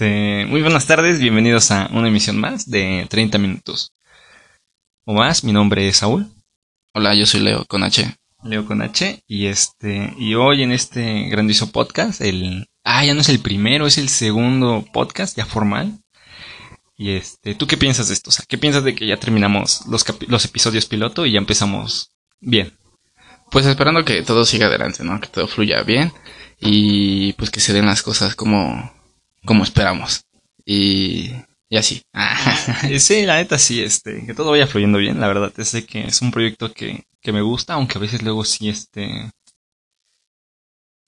Este, muy buenas tardes, bienvenidos a una emisión más de 30 minutos o más. Mi nombre es Saúl. Hola, yo soy Leo con H. Leo con H y este y hoy en este grandioso podcast, el ah, ya no es el primero, es el segundo podcast ya formal. Y este, ¿tú qué piensas de esto? O sea, ¿qué piensas de que ya terminamos los, los episodios piloto y ya empezamos bien? Pues esperando que todo siga adelante, ¿no? Que todo fluya bien y pues que se den las cosas como, como esperamos. Y, y así. sí, la neta sí, este, que todo vaya fluyendo bien, la verdad. Es de que es un proyecto que, que me gusta, aunque a veces luego sí, este,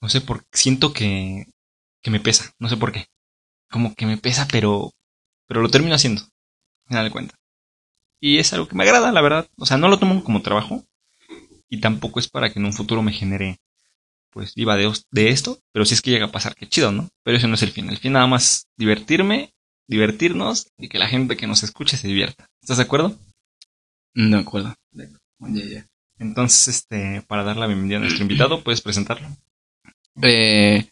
no sé por siento que, que me pesa, no sé por qué. Como que me pesa, pero, pero lo termino haciendo, me da cuenta. Y es algo que me agrada, la verdad. O sea, no lo tomo como trabajo. Y tampoco es para que en un futuro me genere pues iba de, de esto, pero si es que llega a pasar, qué chido, ¿no? Pero eso no es el fin. El fin nada más divertirme, divertirnos y que la gente que nos escuche se divierta. ¿Estás de acuerdo? De acuerdo. Entonces, este, para dar la bienvenida a nuestro invitado, ¿puedes presentarlo? Eh,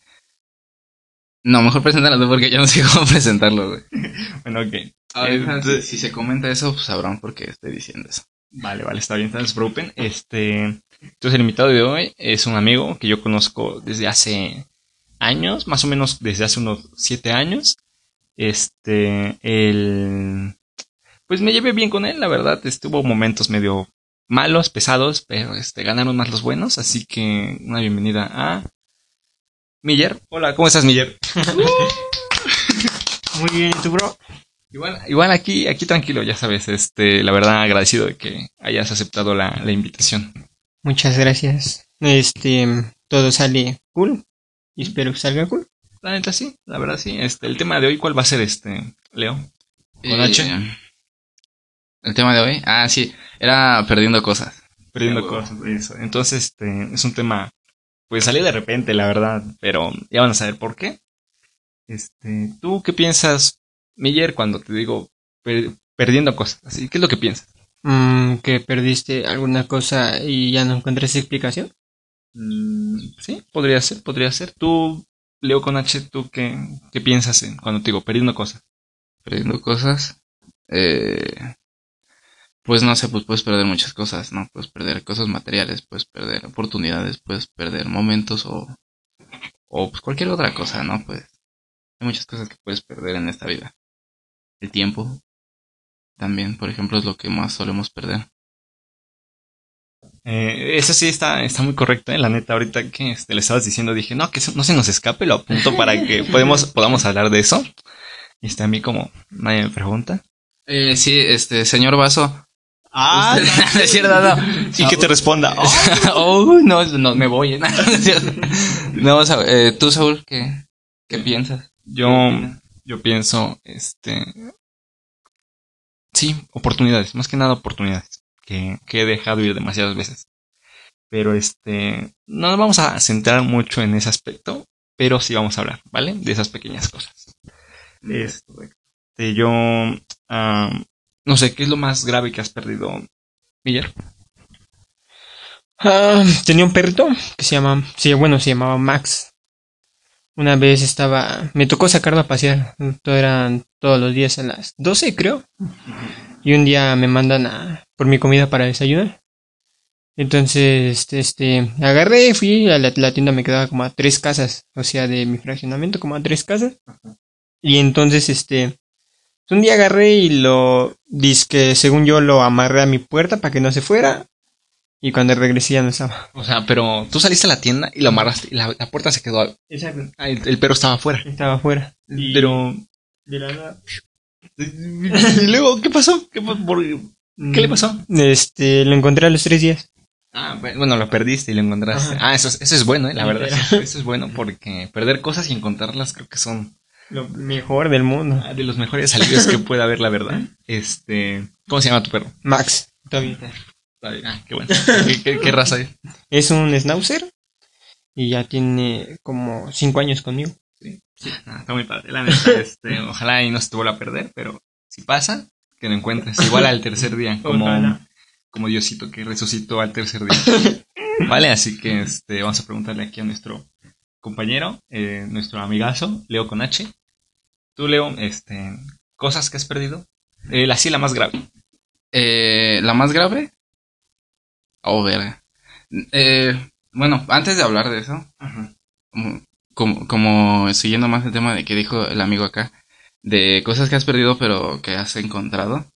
no, mejor presentarlo porque yo no sé cómo presentarlo, güey. bueno, ok. Este, si se comenta eso, pues sabrán por qué estoy diciendo eso. Vale, vale, está bien, entonces preocupen. Este, entonces el invitado de hoy es un amigo que yo conozco desde hace años, más o menos desde hace unos siete años. Este, el, pues me llevé bien con él, la verdad. Estuvo momentos medio malos, pesados, pero este, ganaron más los buenos, así que una bienvenida a Miller. Hola, ¿cómo estás, Miller? Muy bien, ¿y tú, bro? Igual, igual aquí, aquí tranquilo, ya sabes, este, la verdad agradecido de que hayas aceptado la, la invitación. Muchas gracias. Este, todo sale cool. Y espero que salga cool. La neta sí, la verdad sí. Este, el tema de hoy, ¿cuál va a ser este, Leo? Con H. Eh, el tema de hoy, ah, sí, era perdiendo cosas. Perdiendo cosas, eso. Entonces, este, es un tema, pues salió de repente, la verdad, pero ya van a saber por qué. Este, ¿tú qué piensas Miller, cuando te digo perdiendo cosas, así, ¿qué es lo que piensas? Mm, que perdiste alguna cosa y ya no encontraste explicación. Mm, sí, podría ser, podría ser. Tú, Leo con H, ¿tú qué, qué piensas en cuando te digo perdiendo cosas? Perdiendo cosas. Eh, pues no sé, pues puedes perder muchas cosas, ¿no? Puedes perder cosas materiales, puedes perder oportunidades, puedes perder momentos o, o pues cualquier otra cosa, ¿no? Pues hay muchas cosas que puedes perder en esta vida. El tiempo también, por ejemplo, es lo que más solemos perder. Eh, eso sí está, está muy correcto, ¿eh? la neta, ahorita que este, le estabas diciendo, dije, no, que no se nos escape, lo apunto para que podemos, podamos hablar de eso. Y está a mí como, nadie me pregunta. Eh, sí, este, señor Vaso. Ah, no, es cierto, no. Y que te responda, oh, no, no, me voy. ¿eh? no, eh, tú, Saúl, ¿qué, qué piensas? Yo, yo pienso, este, sí, oportunidades, más que nada oportunidades, que, he dejado ir demasiadas veces. Pero este, no nos vamos a centrar mucho en ese aspecto, pero sí vamos a hablar, ¿vale? De esas pequeñas cosas. Este, yo, no sé, ¿qué es lo más grave que has perdido, Miller? Ah, tenía un perrito que se llama, sí, bueno, se llamaba Max. Una vez estaba, me tocó sacarlo a pasear, todo eran todos los días a las 12 creo. Y un día me mandan a, por mi comida para desayunar. Entonces, este, este, agarré, fui a la, tienda, me quedaba como a tres casas, o sea, de mi fraccionamiento como a tres casas. Y entonces, este, un día agarré y lo, que según yo lo amarré a mi puerta para que no se fuera. Y cuando regresé ya no estaba. O sea, pero tú saliste a la tienda y lo amarraste y la, puerta se quedó. Exacto. Ah, el, perro estaba afuera. Estaba afuera. Pero. De la nada. ¿Y luego qué pasó? ¿Qué, le pasó? Este, lo encontré a los tres días. Ah, bueno, lo perdiste y lo encontraste. Ah, eso, eso es bueno, ¿eh? la verdad. Eso, es bueno porque perder cosas y encontrarlas creo que son. Lo mejor del mundo. Ah, de los mejores alivios que puede haber, la verdad. Este. ¿Cómo se llama tu perro? Max. Todavía Ah, qué bueno. ¿Qué, raza es? Es un schnauzer y ya tiene como cinco años conmigo. Sí, ah, está muy padre. La este, ojalá y no se te vuelva a perder, pero si pasa, que lo encuentres. Igual al tercer día, como, como Diosito que resucitó al tercer día. vale, así que este, vamos a preguntarle aquí a nuestro compañero, eh, nuestro amigazo, Leo con H. Tú, Leo, este, cosas que has perdido. Eh, la sí, la más grave. Eh, ¿La más grave? Oh, verga. Eh, bueno, antes de hablar de eso, como, como, como siguiendo más el tema de que dijo el amigo acá, de cosas que has perdido pero que has encontrado.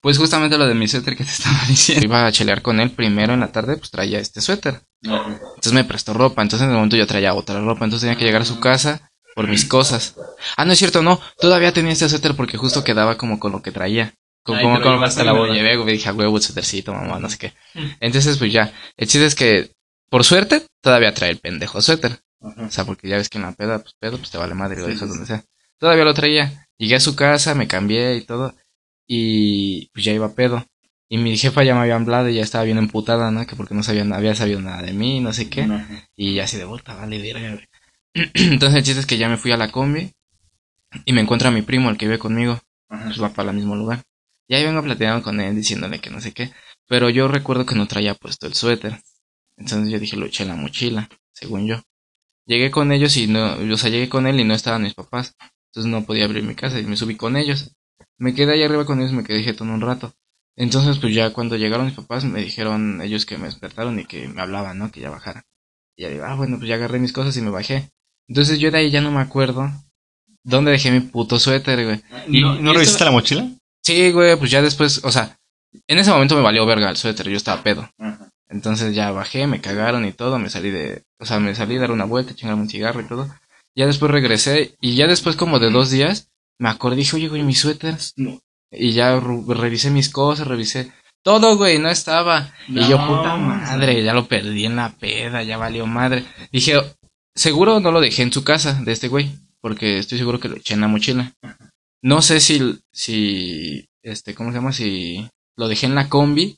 Pues justamente lo de mi suéter que te estaba diciendo. Iba a chelear con él primero en la tarde, pues traía este suéter. Entonces me prestó ropa, entonces en el momento yo traía otra ropa, entonces tenía que llegar a su casa por mis cosas. Ah, no es cierto, no, todavía tenía este suéter porque justo quedaba como con lo que traía. Ay, como llevaste hasta la a la voy boda. llevé, güey, dije, a huevo, suétercito, mamá, no sé qué. Entonces, pues ya, el chiste es que, por suerte, todavía trae el pendejo suéter. O sea, porque ya ves que en la peda, pues pedo, pues te vale madre, lo Sí, dejas sí, donde sea. Todavía lo traía. Llegué a su casa, me cambié y todo. Y pues ya iba pedo. Y mi jefa ya me había hablado y ya estaba bien emputada, ¿no? Que porque no sabía, había sabido nada de mí, no sé qué. Y ya así de vuelta, vale, verga, güey. Entonces el chiste es que ya me fui a la combi. Y me encuentra mi primo, el que vive conmigo. Pues va para el mismo lugar. Y ahí vengo platicando con él, diciéndole que no sé qué. Pero yo recuerdo que no traía puesto el suéter. Entonces yo dije, lo eché en la mochila, según yo. Llegué con ellos y no, o sea, llegué con él y no estaban mis papás. Entonces no podía abrir mi casa y me subí con ellos. Me quedé ahí arriba con ellos, me quedé jetón un rato. Entonces, pues ya cuando llegaron mis papás, me dijeron ellos que me despertaron y que me hablaban, ¿no? Que ya bajara. Y ya digo, ah, bueno, pues ya agarré mis cosas y me bajé. Entonces yo de ahí ya no me acuerdo dónde dejé mi puto suéter, güey. ¿Y no, no esto- revisaste la mochila? Sí, güey, pues ya después, o sea, en ese momento me valió verga el suéter, yo estaba pedo. Entonces ya bajé, me cagaron y todo, me salí de, o sea, me salí a dar una vuelta, chingarme un cigarro y todo. Ya después regresé y ya después como de dos días me acordé, dije, oye, güey, mis suéteres. No. Y ya revisé mis cosas, revisé todo, güey, no estaba. y yo, puta madre, ya lo perdí en la peda, ya valió madre. Dije, seguro no lo dejé en su casa de este güey, porque estoy seguro que lo eché en la mochila. No sé si, si, este, ¿cómo se llama? Si lo dejé en la combi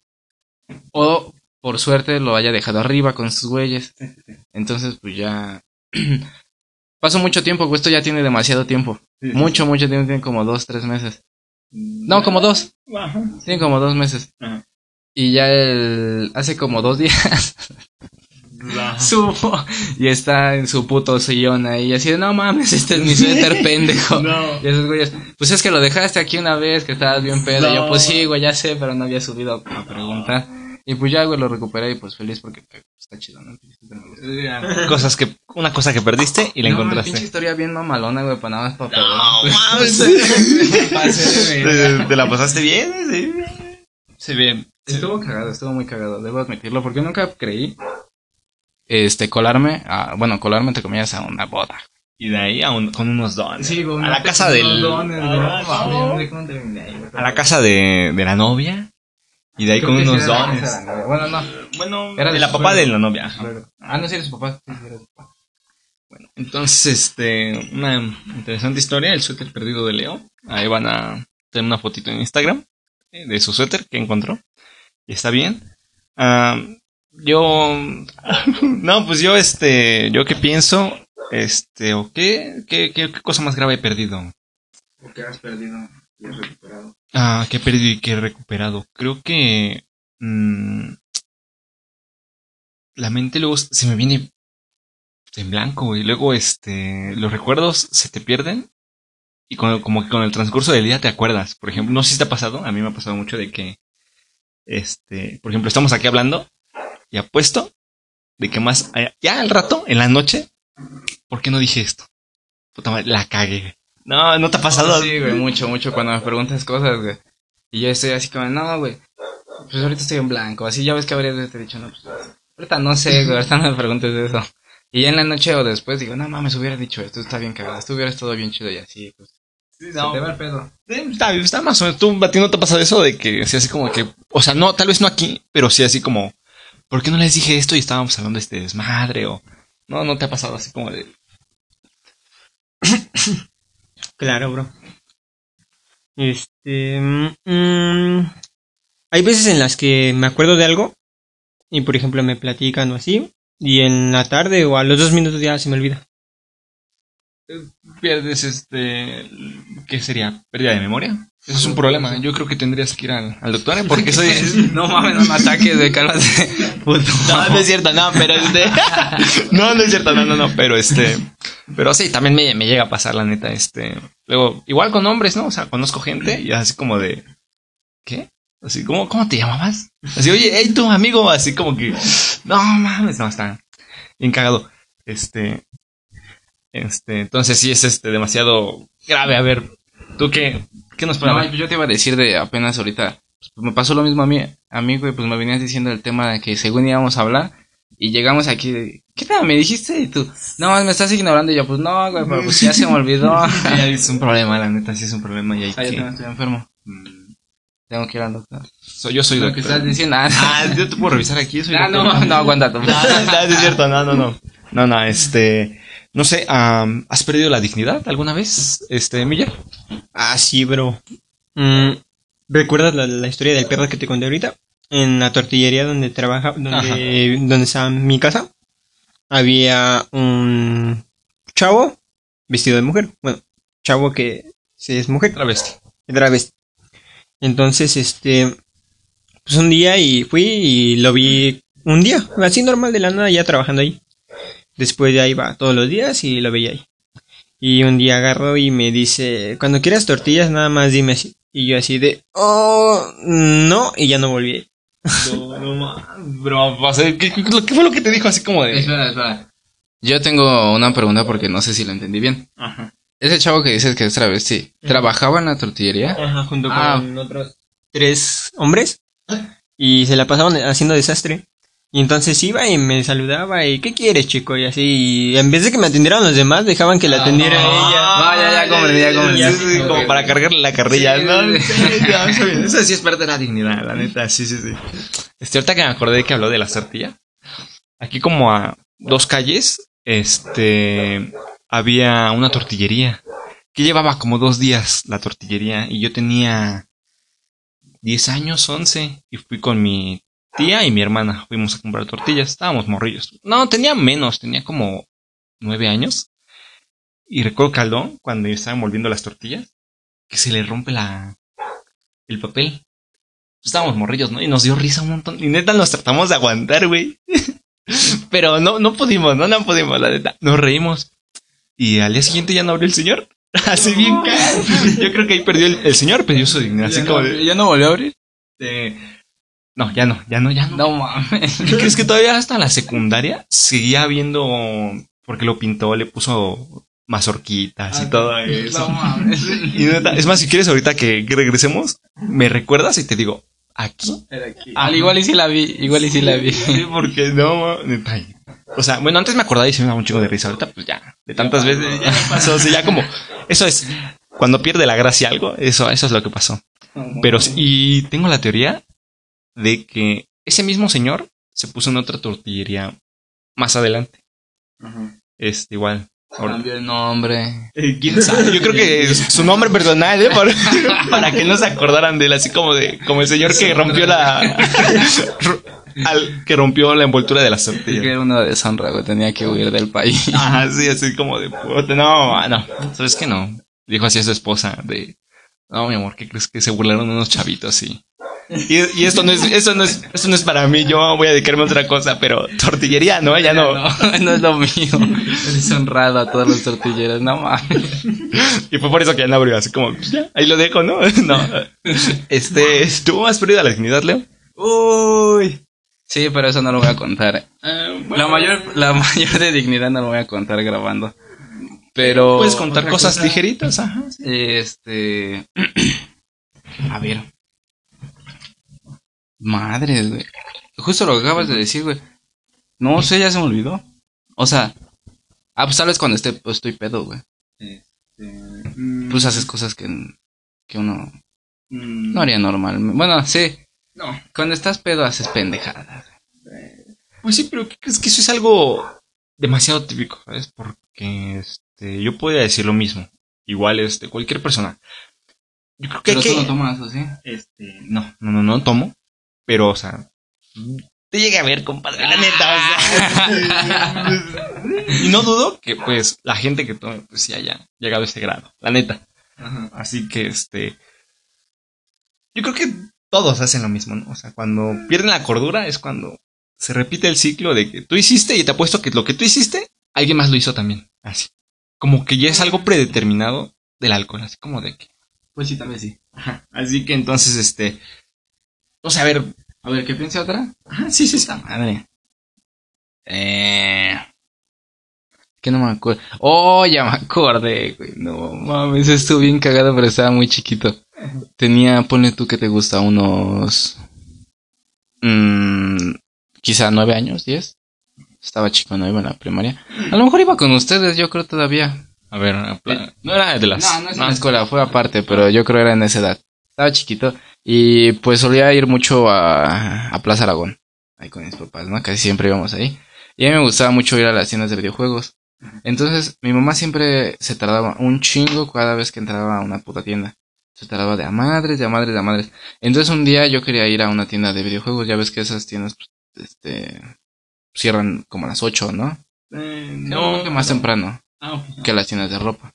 o por suerte lo haya dejado arriba con sus güeyes. Entonces, pues ya pasó mucho tiempo, esto ya tiene demasiado tiempo. Mucho, mucho tiempo, tiene como dos, tres meses. No, como dos, Ajá. tiene como dos meses. Ajá. Y ya el, hace como dos días subo y está en su puto sillón ahí, así de, no mames, este es mi suéter pendejo. No. Y esos güeyes, pues es que lo dejaste aquí una vez, que estabas bien pedo. Y yo, pues sí, güey, ya sé, pero no había subido a preguntar. Y pues ya, güey, lo recuperé y pues feliz porque pues, está chido, ¿no? Cosas que, una cosa que perdiste y la No, pinche encontraste. historia bien mamalona, güey, para nada más para No, mames. ¿Te, te la pasaste bien? Sí. Sí, bien. Estuvo cagado, estuvo muy cagado, debo admitirlo, porque nunca creí este colarme a, bueno, colarme entre comillas a una boda. Y de ahí a un- con unos dones. a la casa del. Ah, Ah, A la casa de, de la novia. Y de ahí con unos dones. Bueno, no. Bueno, Era de la papá de la novia. Ah, no, sí, eres su papá. Sí, sí, eres su papá. Entonces, este, una interesante historia, el suéter perdido de Leo. Ahí van a tener una fotito en Instagram eh, de su suéter que encontró. Y está bien. Ah, yo, no, pues yo, este, yo qué pienso, este, o qué, qué, qué, qué cosa más grave he perdido. ¿Por qué has perdido y has recuperado? Ah, que he perdido y que he recuperado. Creo que mm, la mente luego se me viene en blanco y luego este los recuerdos se te pierden y con- como que con el transcurso del día te acuerdas. Por ejemplo, no sé si te ha pasado, a mí me ha pasado mucho de que este, por ejemplo, estamos aquí hablando y apuesto de que más allá- ya al rato en la noche, ¿por qué no dije esto? Puta madre, la cagué. No, no te ha pasado. Sí, güey, mucho, mucho cuando me preguntas cosas, güey. Y yo estoy así como, no, güey. Pues ahorita estoy en blanco. Así ya ves que habría de te dicho, no, pues ahorita no sé, güey. Ahorita no me preguntes eso. Y ya en la noche o después digo, no mames, hubiera dicho esto, está bien cagado. Esto hubiera estado bien chido y así, pues. Sí, Se te va el pedo. Está, está más o menos. ¿Tú, a ti no te pasa eso de que sí, así como que. O sea, no, tal vez no aquí, pero sí así como. ¿Por qué no les dije esto y estábamos hablando de este desmadre? O. No, no te ha pasado así como de. Claro, bro. Este. mm, mm, hay veces en las que me acuerdo de algo y, por ejemplo, me platican o así, y en la tarde o a los dos minutos ya se me olvida. pierdes este. ¿Qué sería? ¿Pérdida de memoria? Eso es un problema. Yo creo que tendrías que ir al, al doctor, ¿eh? porque soy. No mames, no me ataques de cálmate. Puto. No, no es cierto, no, pero este. No, no es cierto, no, no, no, pero este. Pero sí, también me, me llega a pasar, la neta, este. Luego, igual con hombres, ¿no? O sea, conozco gente y así como de. ¿Qué? Así, ¿cómo, cómo te llamabas? Así, oye, hey, tu amigo, así como que. No mames, no, está bien cagado. Este. Este, entonces sí es este demasiado grave. A ver, ¿tú qué, qué nos No, hablar? yo te iba a decir de apenas ahorita. pues, me pasó lo mismo a mí, a mí, güey. Pues me venías diciendo el tema de que según íbamos a hablar. Y llegamos aquí. de, ¿Qué tal? ¿Me dijiste? Y tú, no, me estás ignorando. Y yo, pues no, güey, pero pues ya se me olvidó. Ya es un problema, la neta, sí es un problema y hay Ah, yo que... también estoy enfermo. Mm, Tengo que ir al doctor. soy- yo soy Lo que estás diciendo. Ah, Ah, yo te puedo revisar aquí, soy Ah, doctor. no, no. No, no, no, es cierto, no, no, no. No, no, este... No sé, ¿has perdido la dignidad alguna vez, este, Miller? Ah, sí, bro. Mm, ¿Recuerdas la, la historia del perro que te conté ahorita? En la tortillería donde trabaja, donde, donde está mi casa, había un chavo vestido de mujer. Bueno, chavo que sí es mujer, Travesti. travesti. Entonces, este, pues un día y fui y lo vi un día, así normal de la nada, ya trabajando ahí. Después ya iba todos los días y lo veía ahí. Y un día agarró y me dice, cuando quieras tortillas, nada más dime así. Y yo así de, oh, no, y ya no volví. No, no, bro, ¿qué, fue lo que te dijo así como de...? Espera, espera. Yo tengo una pregunta porque no sé si lo entendí bien. Ajá. Ese chavo que dices que es travesti, ¿trabajaba en la tortillería? Ajá, junto Ah. con otros tres hombres. Y se la pasaban haciendo desastre. Y entonces iba y me saludaba y ¿qué quieres, chico? Y así, y en vez de que me atendieran los demás, dejaban que la atendiera ella. Ah, ya, ya, comprendí, ya comprendí. Sí, sí, como para cargarle la carrilla. Sí, ¿no? sí, Sí, ya. Eso sí es perder la dignidad, la neta, sí, sí, sí. Este, ahorita que me acordé que habló de la tortilla, aquí como a dos calles, este, había una tortillería que llevaba como dos días la tortillería y yo tenía 10 años, 11 y fui con mi tía y mi hermana, fuimos a comprar tortillas, estábamos morrillos. No, tenía menos, tenía como 9 años. Y recuerdo Aldo, cuando estaba envolviendo las tortillas, que se le rompe la el papel. Estábamos morrillos, ¿no? Y nos dio risa un montón. Y neta nos tratamos de aguantar, güey. Pero no, no pudimos, no, no pudimos, la neta. Nos reímos. Y al día siguiente ya no abrió el señor. Así bien. Yo creo que ahí perdió el, el señor, perdió su dignidad. Así ¿Ya como no, de, ¿Ya no volvió a abrir? de- No, ya no, ya no, ya no. No mames. ¿Qué crees que todavía hasta la secundaria seguía viendo porque lo pintó, le puso mazorquitas y todo eso? No mames. Y neta, es más, si quieres ahorita que, regresemos, me recuerdas y te digo, aquí. Al igual y sí la vi, igual y sí la vi. Sí, porque no, neta. y- O sea, bueno, antes me acordaba y se me daba un chingo de risa. Ahorita, pues ya, de tantas veces ya pasó. O sea, ya como, eso es, cuando pierde la gracia algo, eso, eso es lo que pasó. Pero, sí, y tengo la teoría de que ese mismo señor se puso en otra tortillería más adelante. Este, igual. Cambió el nombre. Eh, ¿Quién sabe? Yo creo que es su nombre personal, ¿eh? Para, para que no se acordaran de él, así como de, como el señor que rompió la, al, que rompió la envoltura de las que tortillas. era una deshonra, güey. Tenía que huir del país. Ajá, sí, así como de, puta, no, no, ¿sabes qué no? Dijo así a su esposa de, no, mi amor, ¿qué crees que se burlaron unos chavitos y, y, y esto no es, esto no es, esto no es para mí, yo voy a dedicarme a otra cosa, pero tortillería, no, ya no. No, no es lo mío. He deshonrado a todos los tortilleros. No mames. Y fue por eso que ya no abrió, así como, pues ya, ahí lo dejo, ¿no? No. Este, ¿tú has perdido la dignidad, Leo? Uy. Sí, pero eso no lo voy a contar. La mayor, la mayor de dignidad no lo voy a contar grabando. Pero. Puedes contar cosas cosa, ligeritas, ajá. sí. Este. A ver. Madres, güey. Justo lo que acabas de decir, güey. No sé, ya se me olvidó. O sea. Ah, pues tal vez cuando esté, pues, estoy pedo, güey. Pues haces cosas que, que uno no haría normal. Bueno, sí. No. Cuando estás pedo haces pendejadas. Pues sí, pero ¿qué crees que eso es algo demasiado típico, ¿sabes? Porque este, yo podría decir lo mismo. Igual, este, cualquier persona. Yo creo que Pero hay tú que- no tomas, ¿o sí? Este, no, no, no, no tomo. Pero, o sea, te llegue a ver, compadre, la neta. o sea. y no dudo que, pues, la gente que tome, pues, sí haya llegado a ese grado, la neta. Así que, este. Yo creo que todos hacen lo mismo, ¿no? O sea, cuando pierden la cordura es cuando se repite el ciclo de que tú hiciste y te apuesto que lo que tú hiciste, alguien más lo hizo también. Así. Como que ya es algo predeterminado del alcohol, así como de que. Pues sí, vez sí. Ajá. Así que entonces, este. O sea, a ver. A ver, ¿qué piensa otra? Ajá, sí, sí, sí. Madre. Eh. Que no me acuerdo. Oh, ya me acordé, güey. No mames, estuvo bien cagado, pero estaba muy chiquito. Tenía, ponle tú que te gusta, unos. mm, quizá nueve años, diez. Estaba chico, no iba en la primaria. A lo mejor iba con ustedes, yo creo todavía. A ver, apla- no era de las. No, no es la escuela, fue aparte, pero yo creo era en esa edad. Estaba chiquito y pues solía ir mucho a, a Plaza Aragón, ahí con mis papás, ¿no? Casi siempre íbamos ahí. Y a mí me gustaba mucho ir a las tiendas de videojuegos. Entonces, mi mamá siempre se tardaba un chingo cada vez que entraba a una puta tienda. Se tardaba de a madres, de a madres, de a madres. Entonces un día yo quería ir a una tienda de videojuegos, ya ves que esas tiendas, pues, este, cierran como a las 8, ¿no? Eh, No, no, que más temprano Ah, que las tiendas de ropa.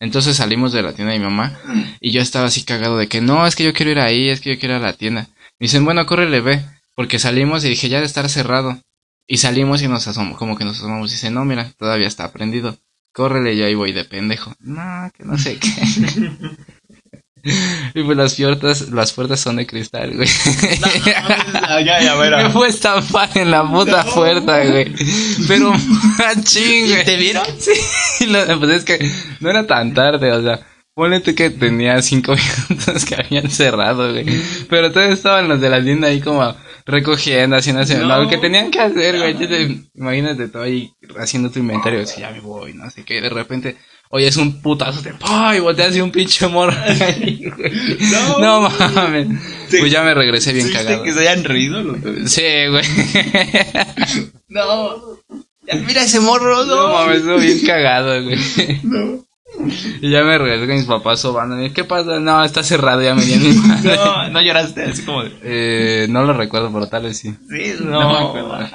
Entonces salimos de la tienda de mi mamá y yo estaba así cagado de que no, es que yo quiero ir ahí, es que yo quiero ir a la tienda. Me dicen, bueno, córrele, ve, porque salimos y dije, ya de estar cerrado. Y salimos y nos asomamos, como que nos asomamos y dice, no, mira, todavía está prendido. Córrele, yo ahí voy de pendejo. No, que no sé qué. y pues las puertas, las puertas son de cristal, güey. Ah, ya, ya, Me verá. fue a estampar en la puta No. puerta, güey. Pero machín, güey. ¿Te vieron? Sí, lo- pues es que no era tan tarde, o sea, ponle que tenía cinco minutos que habían cerrado, güey. Pero todos estaban los de la tienda ahí como recogiendo, haciendo, haciendo No. lo que tenían que hacer, güey. Te- Imagínate todo ahí haciendo tu inventario, así ya me voy, no sé qué, de repente, oye, es un putazo de ¡pah! y volteas así un pinche morro. No. No mames. Pues ya me regresé bien ¿Viste cagado. que se hayan reído? los dos? Sí, güey. No. Mira ese morro, No no. mames, estuvo bien cagado, güey. No. Y ya me regresé con mis papás sobándome. ¿Qué pasa? No, está cerrado, ya me di a mi madre. No, no lloraste, así como de. Eh, no lo recuerdo, pero tal vez sí. Sí, No no. me acuerdo.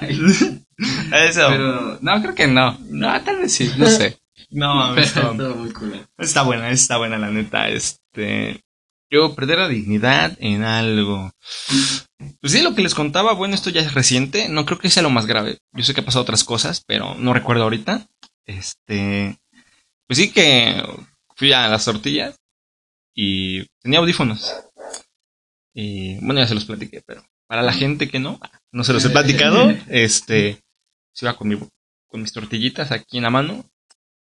Eso. Pero, no, creo que no. No, tal vez sí, no sé. no, estuvo muy cool. Está buena, está buena la neta. Este. Yo perder la dignidad en algo. Pues sí, lo que les contaba, bueno, esto ya es reciente. No creo que sea lo más grave. Yo sé que ha pasado otras cosas, pero no recuerdo ahorita. Este. Pues sí que fui a las tortillas y tenía audífonos. Y bueno, ya se los platiqué, pero para la gente que no, no se los he platicado, este. Se iba con, mi, con mis tortillitas aquí en la mano,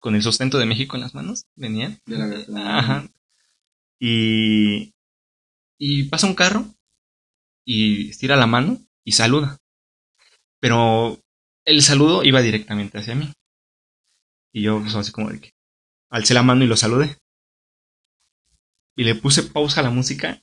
con el sustento de México en las manos, venían. Ajá. Y, y pasa un carro y estira la mano y saluda. Pero el saludo iba directamente hacia mí. Y yo, pues, así como de que alcé la mano y lo saludé. Y le puse pausa a la música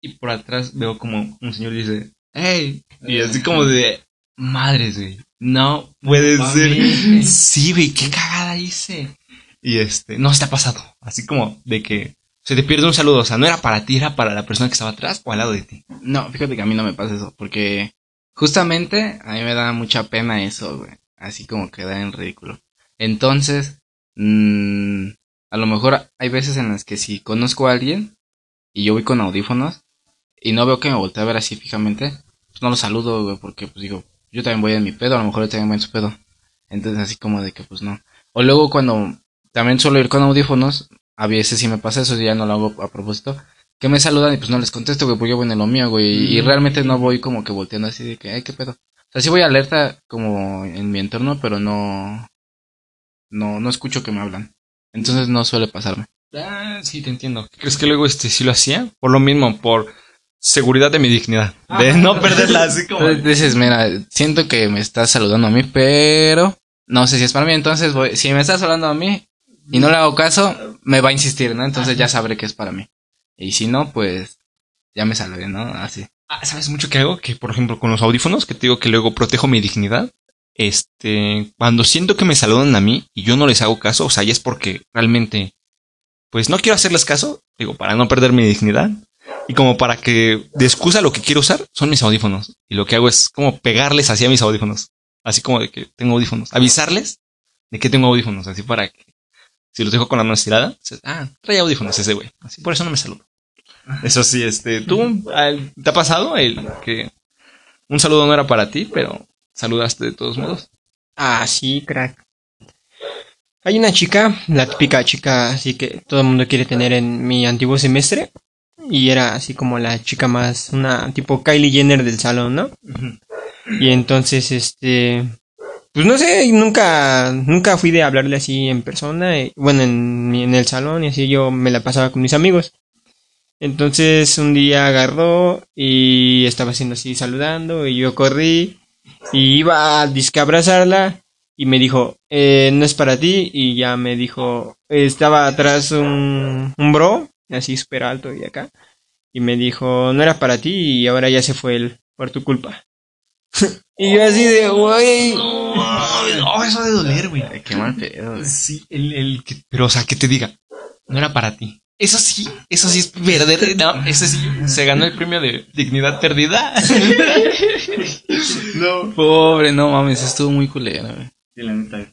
y por atrás veo como un señor dice, ¡Hey! Y así como de, madres, güey. No puede ser. Sí, güey, qué cagada hice. Y este, no se te ha pasado. Así como de que se te pierde un saludo. O sea, no era para ti, era para la persona que estaba atrás o al lado de ti. No, fíjate que a mí no me pasa eso, porque justamente a mí me da mucha pena eso, güey. Así como quedar en ridículo. Entonces, mm, a lo mejor hay veces en las que si conozco a alguien y yo voy con audífonos y no veo que me voltee a ver así fijamente, pues no lo saludo, güey, porque pues digo, yo también voy en mi pedo, a lo mejor él también va en su pedo. Entonces así como de que pues no. O luego cuando también suelo ir con audífonos, a veces sí me pasa eso, ya no lo hago a propósito, que me saludan y pues no les contesto, güey, porque yo voy en lo mío, güey, y realmente no voy como que volteando así de que, ay, qué pedo. O sea, sí voy alerta como en mi entorno, pero no, no, no escucho que me hablan. Entonces no suele pasarme. Ah, sí, te entiendo. ¿Crees que luego este sí lo hacía? Por lo mismo, por seguridad de mi dignidad. De no perderla así como. Entonces dices, mira, siento que me estás saludando a mí, pero no sé si es para mí, entonces voy, si me estás saludando a mí y no le hago caso, me va a insistir, ¿no? Entonces ya sabré que es para mí. Y si no, pues ya me salvé, ¿no? Así. Ah, ¿Sabes mucho que hago? Que, por ejemplo, con los audífonos, que te digo que luego protejo mi dignidad. Este, cuando siento que me saludan a mí y yo no les hago caso, o sea, ya es porque realmente, pues no quiero hacerles caso, digo, para no perder mi dignidad. Y como para que de excusa lo que quiero usar son mis audífonos. Y lo que hago es como pegarles así a mis audífonos. Así como de que tengo audífonos. Avisarles de que tengo audífonos. Así para que si los dejo con la mano estirada, ah, trae audífonos ese güey. Así por eso no me saludo. Eso sí, este, tú, ¿te ha pasado el que un saludo no era para ti, pero saludaste de todos modos? Ah, sí, crack. Hay una chica, la típica chica así que todo el mundo quiere tener en mi antiguo semestre. Y era así como la chica más, una tipo Kylie Jenner del salón, ¿no? Y entonces, este, pues no sé, nunca, nunca fui de hablarle así en persona, eh, bueno, en, en el salón y así yo me la pasaba con mis amigos. Entonces un día agarró y estaba haciendo así saludando y yo corrí y iba a disque a abrazarla y me dijo, eh, no es para ti y ya me dijo, estaba atrás un, un bro, así súper alto y acá, y me dijo, no era para ti y ahora ya se fue él por tu culpa. y yo así de, güey. Oh, eso de doler, güey. Qué mal pedo, güey. Sí, el, el que, pero o sea, que te diga, no era para ti. Eso sí, eso sí es perder, no, eso sí, se ganó el premio de dignidad perdida. no. Pobre, no mames, estuvo muy culero, güey. Y la neta,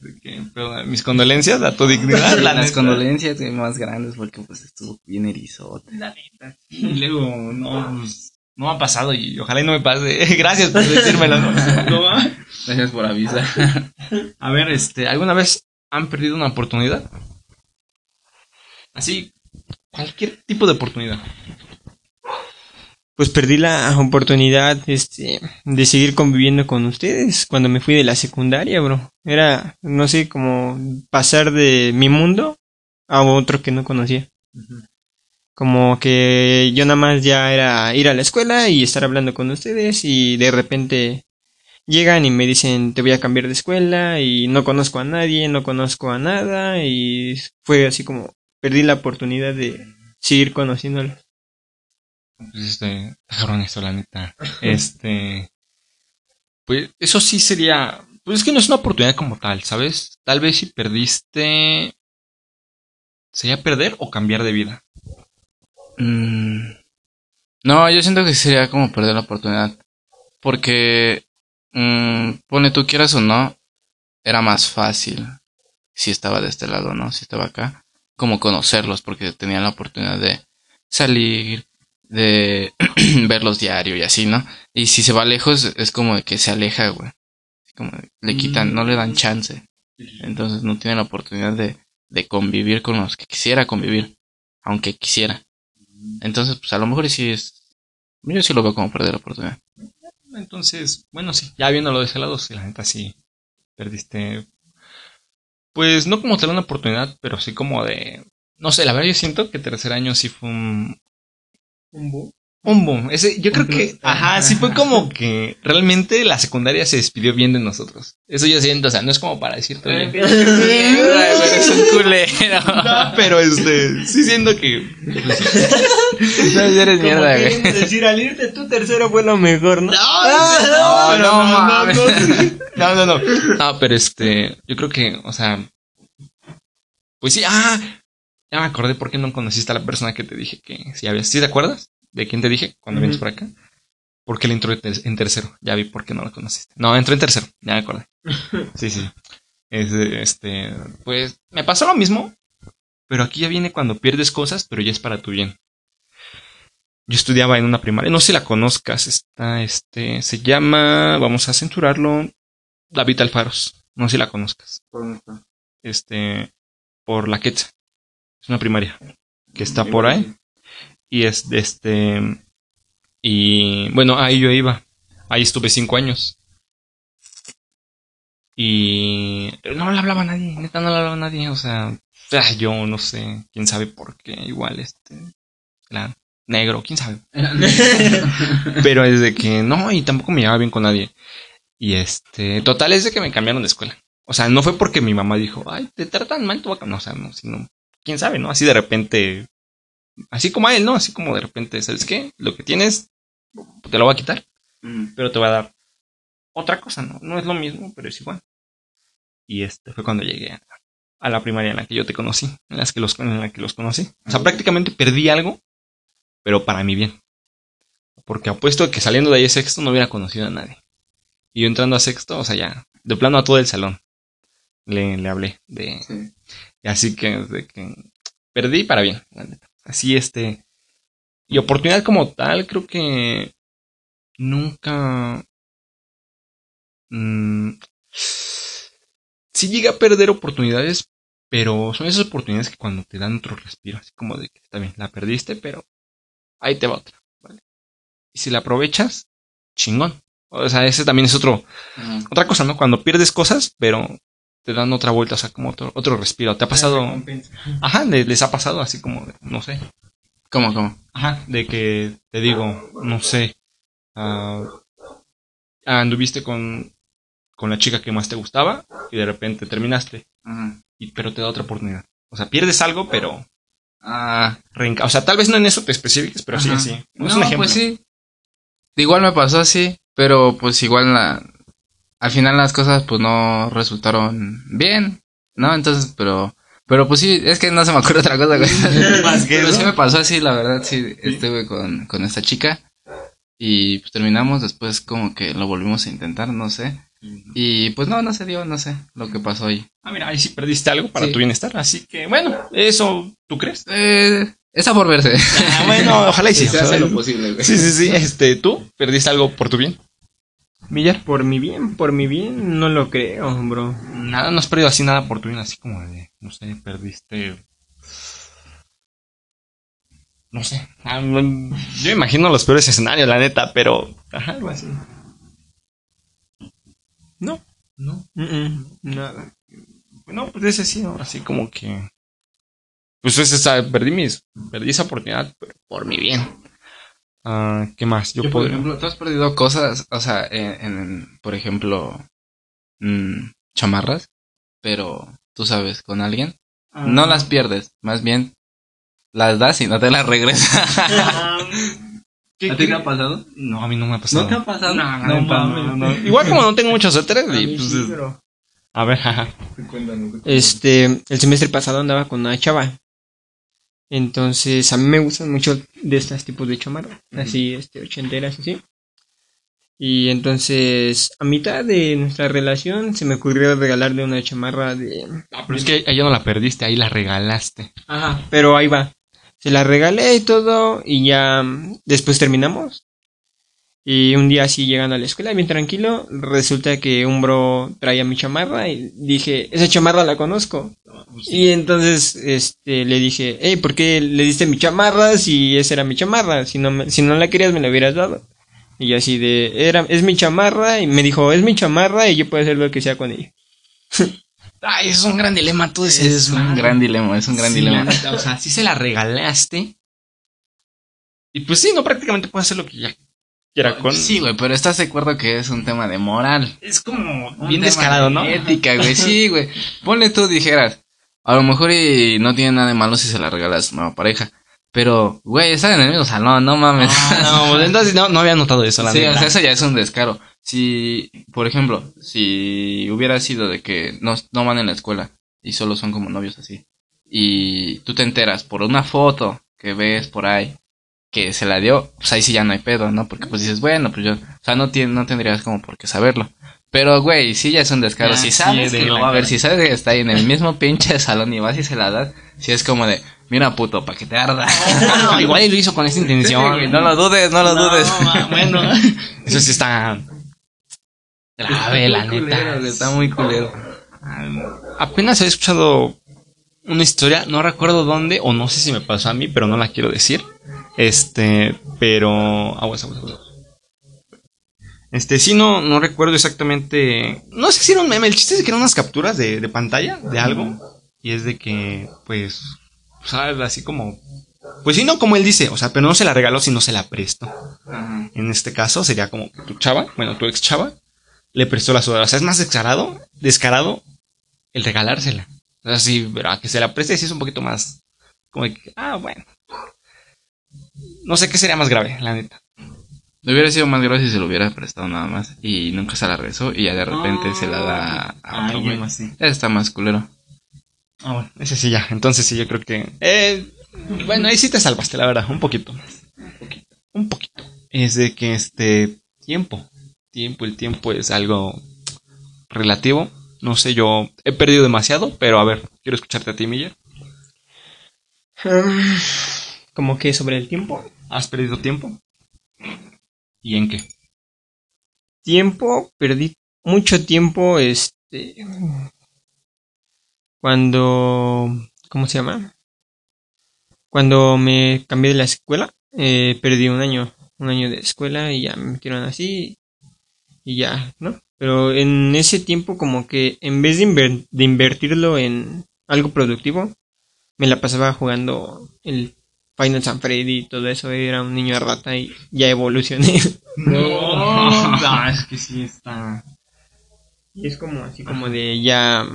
pero, mis condolencias a tu dignidad, la Las neta. condolencias más grandes porque pues estuvo bien erizote. La neta. Y luego, no, pues, no ha pasado y ojalá y no me pase. Gracias por decírmelo, ¿no? Gracias por avisar. A ver, este, ¿alguna vez han perdido una oportunidad? Así, cualquier tipo de oportunidad. Pues perdí la oportunidad este, de seguir conviviendo con ustedes cuando me fui de la secundaria, bro. Era, no sé, como pasar de mi mundo a otro que no conocía. Como que yo nada más ya era ir a la escuela y estar hablando con ustedes y de repente llegan y me dicen te voy a cambiar de escuela y no conozco a nadie, no conozco a nada y fue así como perdí la oportunidad de seguir conociéndolo. Pues este, esto, la neta. Este, pues eso sí sería, pues es que no es una oportunidad como tal, ¿sabes? Tal vez si perdiste, sería perder o cambiar de vida. Mm, No, yo siento que sería como perder la oportunidad. Porque, mm, pone tú quieras o no, era más fácil si estaba de este lado, ¿no? Si estaba acá, como conocerlos, porque tenía la oportunidad de salir, de verlos diario y así, ¿no? Y si se va lejos, es como de que se aleja, güey. Como le quitan, no le dan chance. Entonces no tiene la oportunidad de, de convivir con los que quisiera convivir, aunque quisiera. Entonces, pues a lo mejor sí es. Yo sí lo veo como perder la oportunidad. Entonces, bueno, sí, ya viéndolo de ese lado, sí, la neta sí, perdiste, pues no como tal una oportunidad, pero sí como de, no sé, la verdad yo siento que tercer año sí fue un, un boom. Ese, yo creo que, ajá, sí fue como que realmente la secundaria se despidió bien de nosotros. Eso yo siento, o sea, no es como para decirte, oye, eres un culero. no, pero este, sí siento que, No, eres mierda, güey. decir al irte tu tercero fue lo mejor, ¿no? No, no, mames. No, no, no. No, pero este, yo creo que, o sea, pues sí, ah, ya me acordé por qué no conociste a la persona que te dije que sí habías. ¿Sí te acuerdas? ¿De quién te dije cuando Ujú. vienes por acá? Porque él entró en ter- en tercero. Ya vi por qué no lo conociste. No, entró en tercero. Ya me acordé. Sí, sí. Es, de, este, pues me pasó lo mismo, pero aquí ya viene cuando pierdes cosas, pero ya es para tu bien. Yo estudiaba en una primaria, no sé si la conozcas, está, este, se llama, vamos a censurarlo, David Alfaros, no sé si la conozcas, este, por la Quetza, es una primaria que está por ahí, y es de este, y bueno, ahí yo iba, ahí estuve cinco años, y no le hablaba a nadie, neta no le hablaba a nadie, o sea, ah, yo no sé, quién sabe por qué, igual este, era negro, quién sabe. Pero es de que no, y tampoco me llevaba bien con nadie. Y este, total es de que me cambiaron de escuela. O sea, no fue porque mi mamá dijo, ay, te tratan mal tu vaca. No, o sea, no, sino, quién sabe, ¿no? Así de repente, así como a él, ¿no? Así como de repente, ¿sabes qué? Lo que tienes, te lo voy a quitar, pero te va a dar otra cosa, ¿no? No es lo mismo, pero es igual. Y este fue cuando llegué a, a la primaria en la que yo te conocí, en, las que los, en la que los conocí. O sea, prácticamente perdí algo pero para mi bien. Porque apuesto que saliendo de ahí a sexto no hubiera conocido a nadie. Y yo entrando a sexto, o sea, ya, de plano a todo el salón. Le, le hablé de... Sí. Así que, de que perdí para bien. Así este... Y oportunidad como tal, creo que nunca... mm, sí llegué a perder oportunidades, pero son esas oportunidades que cuando te dan otro respiro, así como de que está bien, la perdiste, pero ahí te va otra, ¿vale? Y si la aprovechas, chingón. O sea, ese también es otro, otra cosa, ¿no? Cuando pierdes cosas, pero te dan otra vuelta, o sea, como otro, otro respiro. ¿Te ha pasado? Ajá, le- les ha pasado así como, de, no sé. ¿Cómo, cómo? Ajá, de que te digo, no sé, ah, anduviste con, con la chica que más te gustaba y de repente terminaste, Ajá. y, pero te da otra oportunidad. O sea, pierdes algo, pero Ah, o sea, tal vez no en eso te especifiques, pero sí, sí. no, es un ejemplo. pues sí. Igual me pasó así, pero pues igual la, al final las cosas pues no resultaron bien, ¿no? Entonces, pero, pero pues sí, es que no se me ocurre otra cosa, güey. Más que pero sí me pasó así, la verdad, sí, estuve con, con esta chica y pues terminamos, después como que lo volvimos a intentar, no sé. Y pues no, no se dio, no sé lo que pasó ahí. Ah, mira, ahí sí perdiste algo para Sí. tu bienestar, así que bueno, eso, ¿tú crees? Eh, está por verse. Ah, bueno, ojalá y sí. se hace lo posible, güey. Sí, sí, sí, este, ¿tú perdiste algo por tu bien? Millar. Por mi bien, por mi bien, no lo creo, bro. Nada, no has perdido así nada por tu bien, así como de, no sé, perdiste. No sé. Ah, Yo imagino los peores escenarios, la neta, pero. Ajá, algo así. No. No. Mm, mm, nada. No, pues ese sí, ¿no? así como que. Pues ese, esa- perdí mis. Perdí esa oportunidad pero por mi bien. Ah, ¿Qué más? Yo, Yo, por podría- ejemplo, tú has perdido cosas, o sea, en, en- por ejemplo, mm, chamarras, pero tú sabes, con alguien, no las pierdes, más bien las das y no te las regresa. ¿Qué- ¿A ti te ha pasado? No, a mí no me ha pasado. ¿No te ha pasado? No, No, no, mames. no, no. Igual como no tengo muchos y mí pues, sí, bro. a ver, jaja. Este, el semestre pasado andaba con una chava. Entonces, a mí me gustan mucho de estos tipos de chamarras, así, este, ochenteras, así. Y entonces, a mitad de nuestra relación, se me ocurrió regalarle una chamarra de... Ah, pero es que ya no la perdiste, ahí la regalaste. Ajá, pero ahí va. Se la regalé y todo, y ya después terminamos. Y un día así llegando a la escuela, bien tranquilo, resulta que un bro traía mi chamarra y dije, esa chamarra la conozco. Y entonces este le dije, hey, ¿por qué le diste mi chamarra si esa era mi chamarra? Si no, me- si no la querías me la hubieras dado. Y yo así de, era, es mi chamarra, y me dijo, es mi chamarra y yo puedo hacer lo que sea con ella. Ay, es un gran dilema, tú ese Es un gran dilema, es un gran Sí, dilema. la o sea, sí se la regalaste. Y pues sí, no, prácticamente puede hacer lo que ya quiera con. Sí, güey, pero estás de acuerdo que es un tema de moral. Es como Un bien tema descarado, de ¿no? Ética, güey, sí, güey. Ponle tú, dijeras, a lo mejor y no tiene nada de malo si se la regalas a nueva pareja. Pero, güey, están en el mismo salón, no mames. Ah, no, entonces no, no había notado eso, la sí, o sea, eso ya es un descaro. Si, por ejemplo, si hubiera sido de que no, no van en la escuela y solo son como novios así, y tú te enteras por una foto que ves por ahí que se la dio, pues ahí sí ya no hay pedo, ¿no? Porque pues dices, bueno, pues yo, o sea, no, tien- no tendrías como por qué saberlo. Pero, güey, sí ya es un descaro. Si sí, sabes de que lo la va a ver, si sabes que está ahí en el mismo pinche salón y vas y se la das, si es como de, mira puto, pa' que te arda. No, igual lo hizo con esa intención. güey, no lo dudes, no lo dudes. ma- bueno, eso sí está grave, la Está culero, neta. güey, Está muy culero. Apenas he escuchado una historia, no recuerdo dónde, o no sé si me pasó a mí, pero no la quiero decir. Este, pero. Aguas, aguas, aguas. Este, sí, no, no recuerdo exactamente. No sé si era un meme. El chiste es que eran unas capturas de, de pantalla de algo. Y es de que, pues, ¿sabes? Así como. Pues sí, no, como él dice. O sea, pero no se la regaló, sino se la prestó. Ajá. En este caso sería como que tu chava, bueno, tu ex chava, le prestó la sudadera. O sea, es más descarado, descarado el regalársela. O sea, sí, pero a que se la preste sí es un poquito más como de que, ah, bueno. No sé qué sería más grave, la neta. Le hubiera sido más grave si se lo hubiera prestado nada más y nunca se la regresó y ya de repente se la da a otro güey. más, sí. Ese Está más culero. Ah, bueno, ese sí ya. Entonces sí, yo creo que... Eh, bueno, ahí sí te salvaste, la verdad, un poquito. es de que este tiempo, tiempo, el tiempo es algo relativo. No sé, yo he perdido demasiado, pero a ver, quiero escucharte a ti, Miller. Como que sobre el tiempo. ¿Has perdido tiempo? ¿Y en qué? Tiempo, perdí mucho tiempo, este... Cuando... ¿Cómo se llama? Cuando me cambié de la escuela, eh, perdí un año, un año de escuela y ya me metieron así y ya, ¿no? Pero en ese tiempo como que en vez de, de invertirlo en algo productivo, me la pasaba jugando el Final San Freddy y todo eso, era un niño rata y ya evolucioné. No, es que sí está. Y es como así como de ya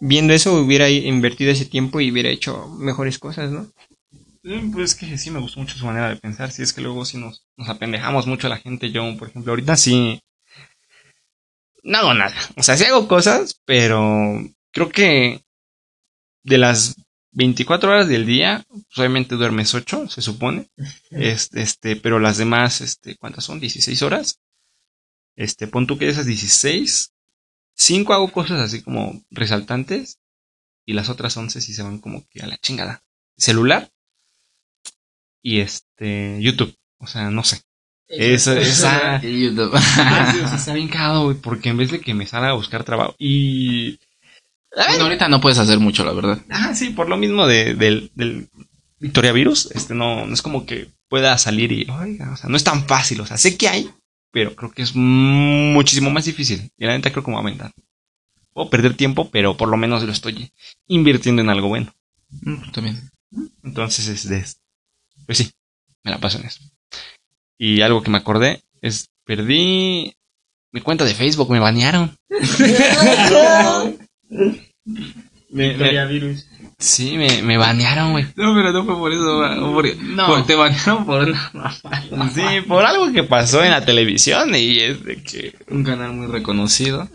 viendo eso hubiera invertido ese tiempo y hubiera hecho mejores cosas, ¿no? Pues es que sí me gustó mucho su manera de pensar. Si es que luego sí nos, nos apendejamos mucho a la gente. Yo, por ejemplo, ahorita sí. No hago nada. O sea, sí hago cosas, pero creo que de las 24 horas del día, pues obviamente duermes 8, se supone. Este, este, pero las demás, este, ¿cuántas son? 16 horas. Este, pon tú que esas 16, 5 hago cosas así como resaltantes. Y las otras 11 sí se van como que a la chingada. Celular y este YouTube. O sea, no sé. Esa, esa, sea, está bien cagado, güey, porque en vez de que me salga a buscar trabajo y Bueno, ahorita no puedes hacer mucho, la verdad. ah, sí, por lo mismo de, del, del Victoria Virus, este no, no es como que pueda salir y oiga, o sea, no es tan fácil, o sea, sé que hay, pero creo que es muchísimo más difícil. Y la neta creo que me va a aumentar. Puedo perder tiempo, pero por lo menos lo estoy invirtiendo en algo bueno. Mm, También. Entonces, es de, pues sí, me la paso en eso. Y algo que me acordé es, perdí mi cuenta de Facebook, me banearon. Me- me- virus. sí, me, me banearon, güey. No, pero no fue por eso. Por, No. por- te banearon por una, Sí, por algo que pasó en la televisión y es de que... un canal muy reconocido.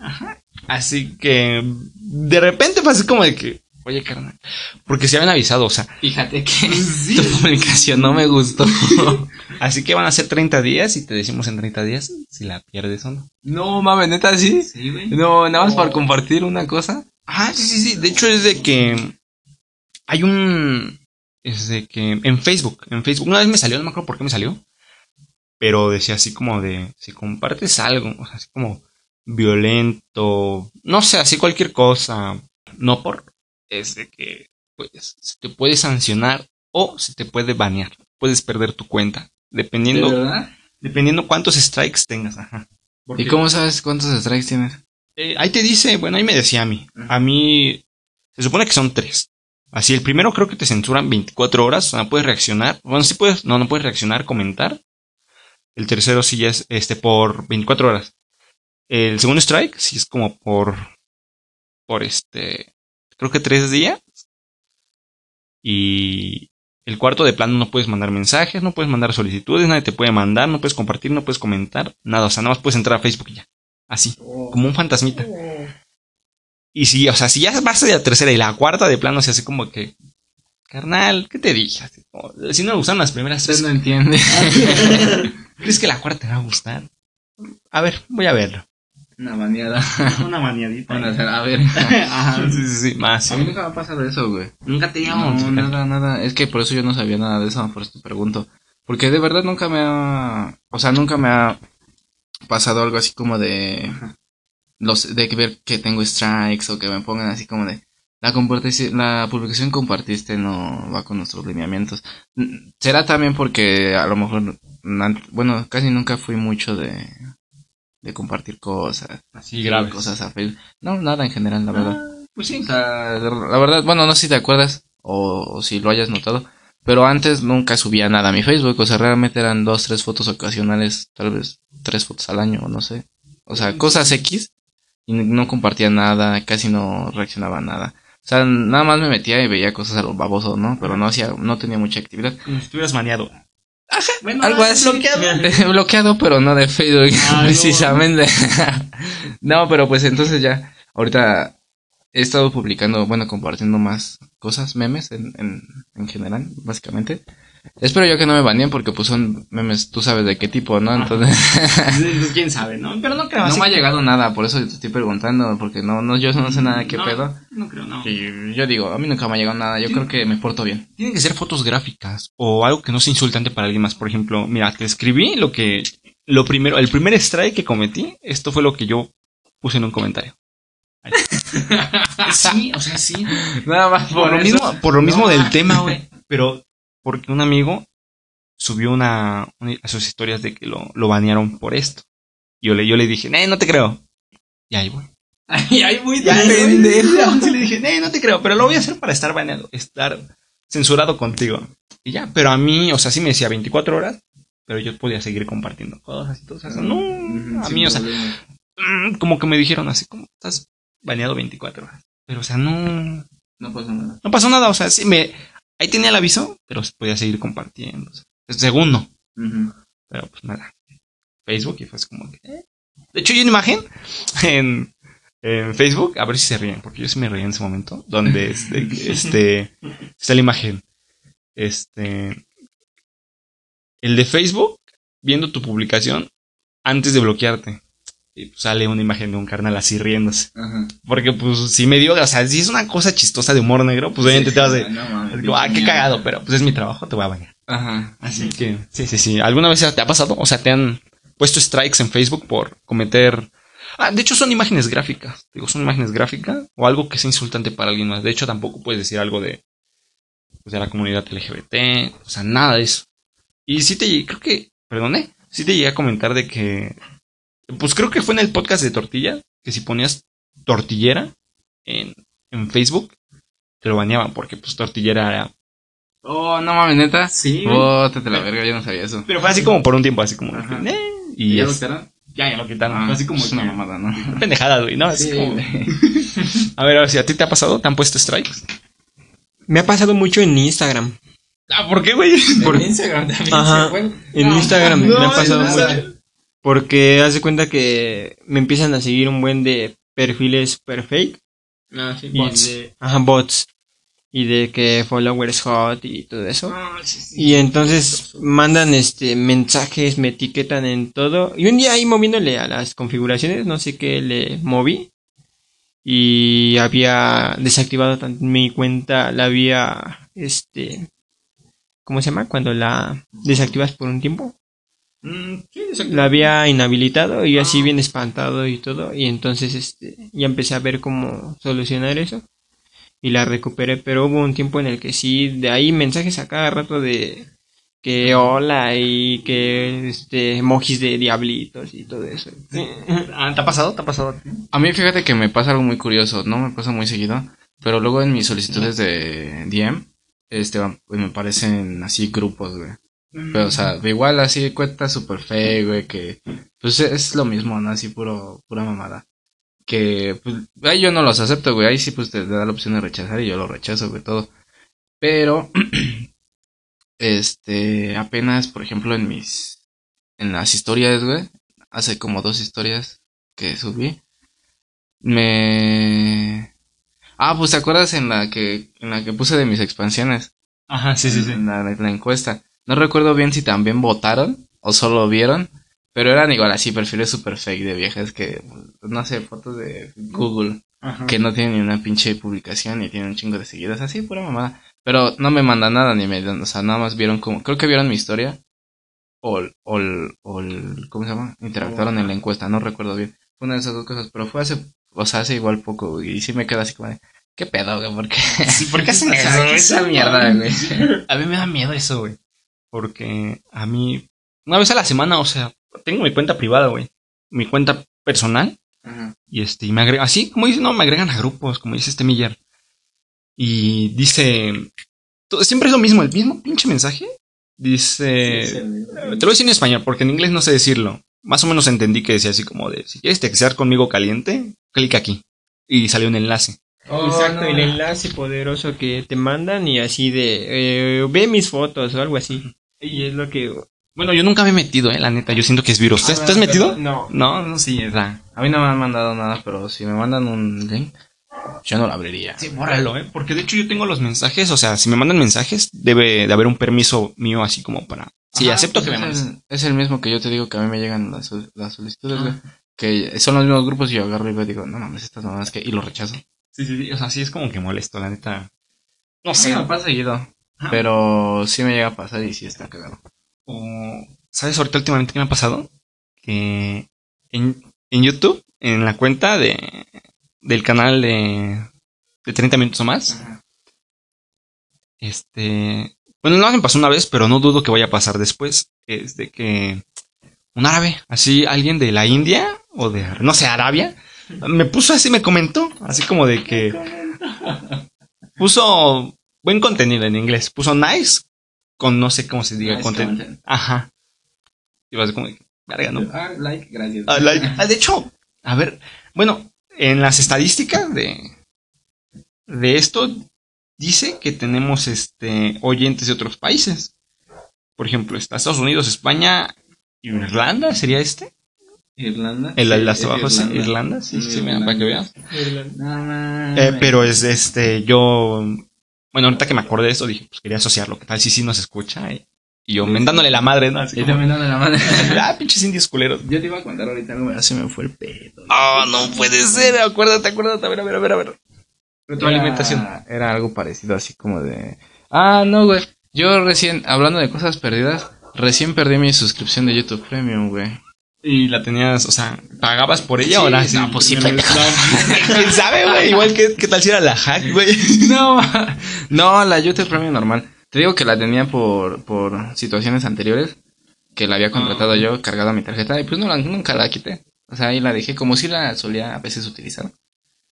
Así que de repente fue así como de que, oye, carnal, porque se habían avisado, o sea, Fíjate que tu publicación no me gustó. así que van a ser 30 días y te decimos en 30 días si la pierdes o no. No, mames, neta, ¿sí? Sí, güey. No, nada más por compartir una cosa. Ah, sí, sí, sí. De hecho, es de que hay un. Es de que en Facebook, en Facebook, una vez me salió, no me acuerdo por qué me salió, pero decía así como de: si compartes algo, o sea, así como violento, no sé, así cualquier cosa, no por. Es de que, pues, se te puede sancionar o se te puede banear. Puedes perder tu cuenta, dependiendo, verdad? dependiendo cuántos strikes tengas, ajá. ¿Y cómo sabes cuántos strikes tienes? Eh, ahí te dice, bueno, ahí me decía a mí. A mí se supone que son tres. Así, el primero creo que te censuran 24 horas, o sea, no puedes reaccionar. Bueno, sí puedes, no, no puedes reaccionar, comentar. El tercero sí es este por 24 horas. El segundo strike sí es como por por este creo que tres días. Y el cuarto de plano no puedes mandar mensajes, no puedes mandar solicitudes, nadie te puede mandar, no puedes compartir, no puedes comentar, nada, o sea, nada más puedes entrar a Facebook y ya. Así, como un fantasmita. Y si, o sea, si ya vas a la tercera y la cuarta de plano se hace como que, carnal, ¿qué te dije? Si no me gustan las primeras tres, Usted no entiende. ¿crees que la cuarta te va a gustar? A ver, voy a verlo. Una baneada. Una maniadita. Bueno, a ver. Ajá, sí, sí, sí, más. A mí nunca me ha pasado eso, güey. Nunca te No, nada, nada. Es que por eso yo no sabía nada de eso, por eso te pregunto. Porque de verdad nunca me ha... O sea, nunca me ha pasado algo así como de... Los, de que ver que tengo strikes o que me pongan así como de... La, la publicación que compartiste no va con nuestros lineamientos. Será también porque a lo mejor... Bueno, casi nunca fui mucho de... De compartir cosas. Así graves. Cosas a Facebook. No, nada en general, la verdad. Pues sí. O sea, la verdad, bueno, no sé si te acuerdas o, o si lo hayas notado, pero antes nunca subía nada a mi Facebook, o sea, realmente eran dos, tres fotos ocasionales, tal vez tres fotos al año, o no sé. O sea, cosas X, y no compartía nada, casi no reaccionaba a nada. O sea, nada más me metía y veía cosas a lo baboso, ¿no? Pero no hacía, no tenía mucha actividad. Como si estuvieras maneado. Bueno, Algo ah, así. bloqueado. bloqueado, pero no de Facebook, Ah, no. precisamente. no, pero pues entonces ya, ahorita he estado publicando, bueno, compartiendo más cosas, memes en, en, en general, básicamente. Espero yo que no me baneen porque pues son memes, tú sabes de qué tipo, ¿no? Entonces, Quién sabe, ¿no? Pero no creo. no así me ha llegado nada, por eso te estoy preguntando, porque no, no, yo no sé nada de qué No, pedo. No creo, no. Y yo digo, a mí nunca me ha llegado nada, yo Sí. creo que me porto bien. Tienen que ser fotos gráficas o algo que no sea insultante para alguien más. Por ejemplo, mira, te escribí lo que. Lo primero, el primer strike que cometí, esto fue lo que yo puse en un comentario. Sí, o sea, sí. Nada más Por, lo mismo, por lo mismo No, del tema, güey. Pero porque un amigo subió una, una- a sus historias de que lo, lo banearon por esto. Y yo le, yo le dije, eh, no te creo. Y ahí voy. Ay, ay, muy Ya, pendejo. Sí le dije, eh, no te creo, pero lo voy a hacer para estar baneado, estar censurado contigo. Y ya, pero a mí, o sea, sí me decía 24 horas, pero yo podía seguir compartiendo cosas y todo eso. No, a mí, o sea, mm, como que me dijeron así, como estás baneado 24 horas. Pero, o sea, no, No pasa nada. no pasó nada, o sea, sí me, ahí tenía el aviso, pero se podía seguir compartiendo. o sea, según no, pero pues nada. Facebook y fue así como que, eh. De hecho, hay una imagen en, en Facebook, a ver si se ríen, porque yo sí me reí en ese momento, donde este, este está la imagen. Este. El de Facebook, viendo tu publicación antes de bloquearte. Y pues, sale una imagen de un carnal así riéndose. Ajá. Porque, pues, si me dio, o sea, si es una cosa chistosa de humor negro, pues obviamente te vas de. No, mames. Digo, ah, qué cagado, pero pues es mi trabajo, te voy a bañar. Ajá. Así que, sí, sí, sí. ¿Alguna vez te ha pasado? O sea, te han puesto strikes en Facebook por cometer. Ah, de hecho, son imágenes gráficas. Digo, son imágenes gráficas o algo que sea insultante para alguien más. De hecho, tampoco puedes decir algo de, pues, de la comunidad LGBT. O sea, nada de eso. Y sí te llegué, creo que, perdone, sí te llegué a comentar de que. Pues creo que fue en el podcast de Tortilla, que si ponías tortillera en, en Facebook, te lo baneaban, porque pues tortillera era. Oh, no mames, neta. Sí, Oh, te la verga, yo no sabía eso. Pero fue así como por un tiempo, así como. Eh, y ya lo es- quitaron? ya, ya lo quitaron. Ah, Fue así como es una mamada, ¿no? pendejada, güey, ¿no? Así Sí, como-. A ver, a ver si a ti te ha pasado, ¿te han puesto strikes? Me ha pasado mucho en Instagram. Ah, ¿por qué, güey? Por- Instagram también Ajá. se fue. En No, Instagram no, me ha pasado no, mucho. Porque haz de cuenta que me empiezan a seguir un buen de perfiles fake. Ah, sí, bots. de, ajá, bots. Y de que followers hot y todo eso. Ah, sí, sí. Y entonces mandan este mensajes, me etiquetan en todo. Y un día ahí moviéndole a las configuraciones, no sé qué le moví. Y había desactivado mi cuenta, la había este ¿cómo se llama? Cuando la desactivas por un tiempo. Mm. La había inhabilitado y así bien espantado y todo. Y entonces este ya empecé a ver cómo solucionar eso. Y la recuperé, pero hubo un tiempo en el que sí, de ahí mensajes a cada rato de que hola y que este emojis de diablitos y todo eso. Ah, ¿Te ha pasado? ¿Te ha pasado? A mí fíjate que me pasa algo muy curioso, no me pasa muy seguido, pero luego en mis solicitudes de DM, este, pues me aparecen así grupos, güey. Pero, o sea, igual así cuenta super fe, güey, que pues es lo mismo, ¿no? Así puro, pura mamada. Que, pues, ahí yo no los acepto, güey. Ahí sí, pues te da la opción de rechazar y yo lo rechazo, güey, todo. Pero, este, apenas, por ejemplo, en mis, en las historias, güey, hace como dos historias que subí, me... Ah, pues te acuerdas en la que, en la que puse de mis expansiones, Ajá, sí, sí, sí. en la, en la encuesta. No recuerdo bien si también votaron o solo vieron, pero eran igual así perfiles super fake de viejas que, no sé, fotos de Google Ajá. que no tienen ni una pinche publicación y tienen un chingo de seguidas, así pura mamada. Pero no me mandan nada ni me dan, o sea, nada más vieron como, creo que vieron mi historia o, el- o, el- o el- ¿cómo se llama? Interactuaron en la encuesta, no recuerdo bien. Fue una de esas dos cosas, pero fue hace, o sea, hace igual poco, güey, y sí me queda así como de, ¿qué pedo, güey? ¿Por qué? Sí, ¿Por qué hacen eso? esa mierda, güey. A mí me da miedo eso, güey. Porque a mí, una vez a la semana, o sea, tengo mi cuenta privada, güey. Mi cuenta personal. Y este, y me agregan, así como dice, no, me agregan a grupos, como dice este Miller. Y dice, todo- siempre es lo mismo, el mismo pinche mensaje. Dice, te lo voy a decir en español, porque en inglés no sé decirlo. Más o menos entendí que decía así como de, si quieres textear conmigo caliente, clic aquí. Y salió un enlace. Exacto, el enlace poderoso que te mandan y así de eh, ve mis fotos o algo así. Y es lo que Bueno, yo nunca me he metido, eh, la neta. Yo siento que es virus. ¿Te, te has metido? No. No, no, sí, es la- A mí no me han mandado nada, pero si me mandan un link, yo no lo abriría. Sí, bórralo, ¿eh? Porque de hecho yo tengo los mensajes, o sea, si me mandan mensajes, debe de haber un permiso mío así como para... Sí, Ajá, acepto pues que me es mandes. el, es el mismo que yo te digo que a mí me llegan las, sol- las solicitudes, güey. Ah. Que son los mismos grupos y yo agarro y veo y digo, no mames, estas mamadas que... Y lo rechazo. Sí, sí, sí, o sea, sí es como que molesto, la neta. No Sí, sé, me pasa seguido. Ajá. Pero sí me llega a pasar y sí está cagado. o... ¿Sabes ahorita últimamente qué me ha pasado? Que en, en YouTube, en la cuenta de del canal de, de 30 minutos o más, este... Bueno, no me pasó una vez, pero no dudo que vaya a pasar después. Es de que un árabe, así alguien de la India o de, no sé, Arabia, me puso así, me comentó, así como de que puso buen contenido en inglés, puso nice con no sé cómo se diga, contenido. Ajá. Y vas como, verga, ¿no? Ah, like, gracias. Ah, like- ah, de hecho, a ver, bueno, en las estadísticas de, de esto dice que tenemos este oyentes de otros países. Por ejemplo, está Estados Unidos, España, Irlanda, ¿sería este? Irlanda. El, el hasta abajo, Irlanda. Irlanda, sí, sí, Irlanda. para que veas. Mames. Eh, pero es este, yo, bueno, ahorita que me acordé de eso, dije, pues quería asociarlo, ¿qué tal si sí nos escucha? Y, y yo mentándole la madre, ¿no? Así Y como, la mano. ah, pinches indios culeros. Yo te iba a contar ahorita algo, pero se me fue el pedo. Oh, no puede ser, acuérdate, acuérdate, a ver, a ver, a ver, a ver. Retroalimentación. Era, era algo parecido, así como de. Ah, no, güey. Yo recién, hablando de cosas perdidas, recién perdí mi suscripción de YouTube Premium, güey. Y la tenías, o sea, ¿pagabas por ella Sí, o la no, pues sí. ¿Quién sabe, güey? Igual que, ¿qué tal si era la hack, güey? No, no, la YouTube Premium normal. Te digo que la tenía por, por situaciones anteriores, que la había contratado yo, cargado a mi tarjeta, y pues no la, nunca la quité. O sea, ahí la dejé, como si la solía a veces utilizar.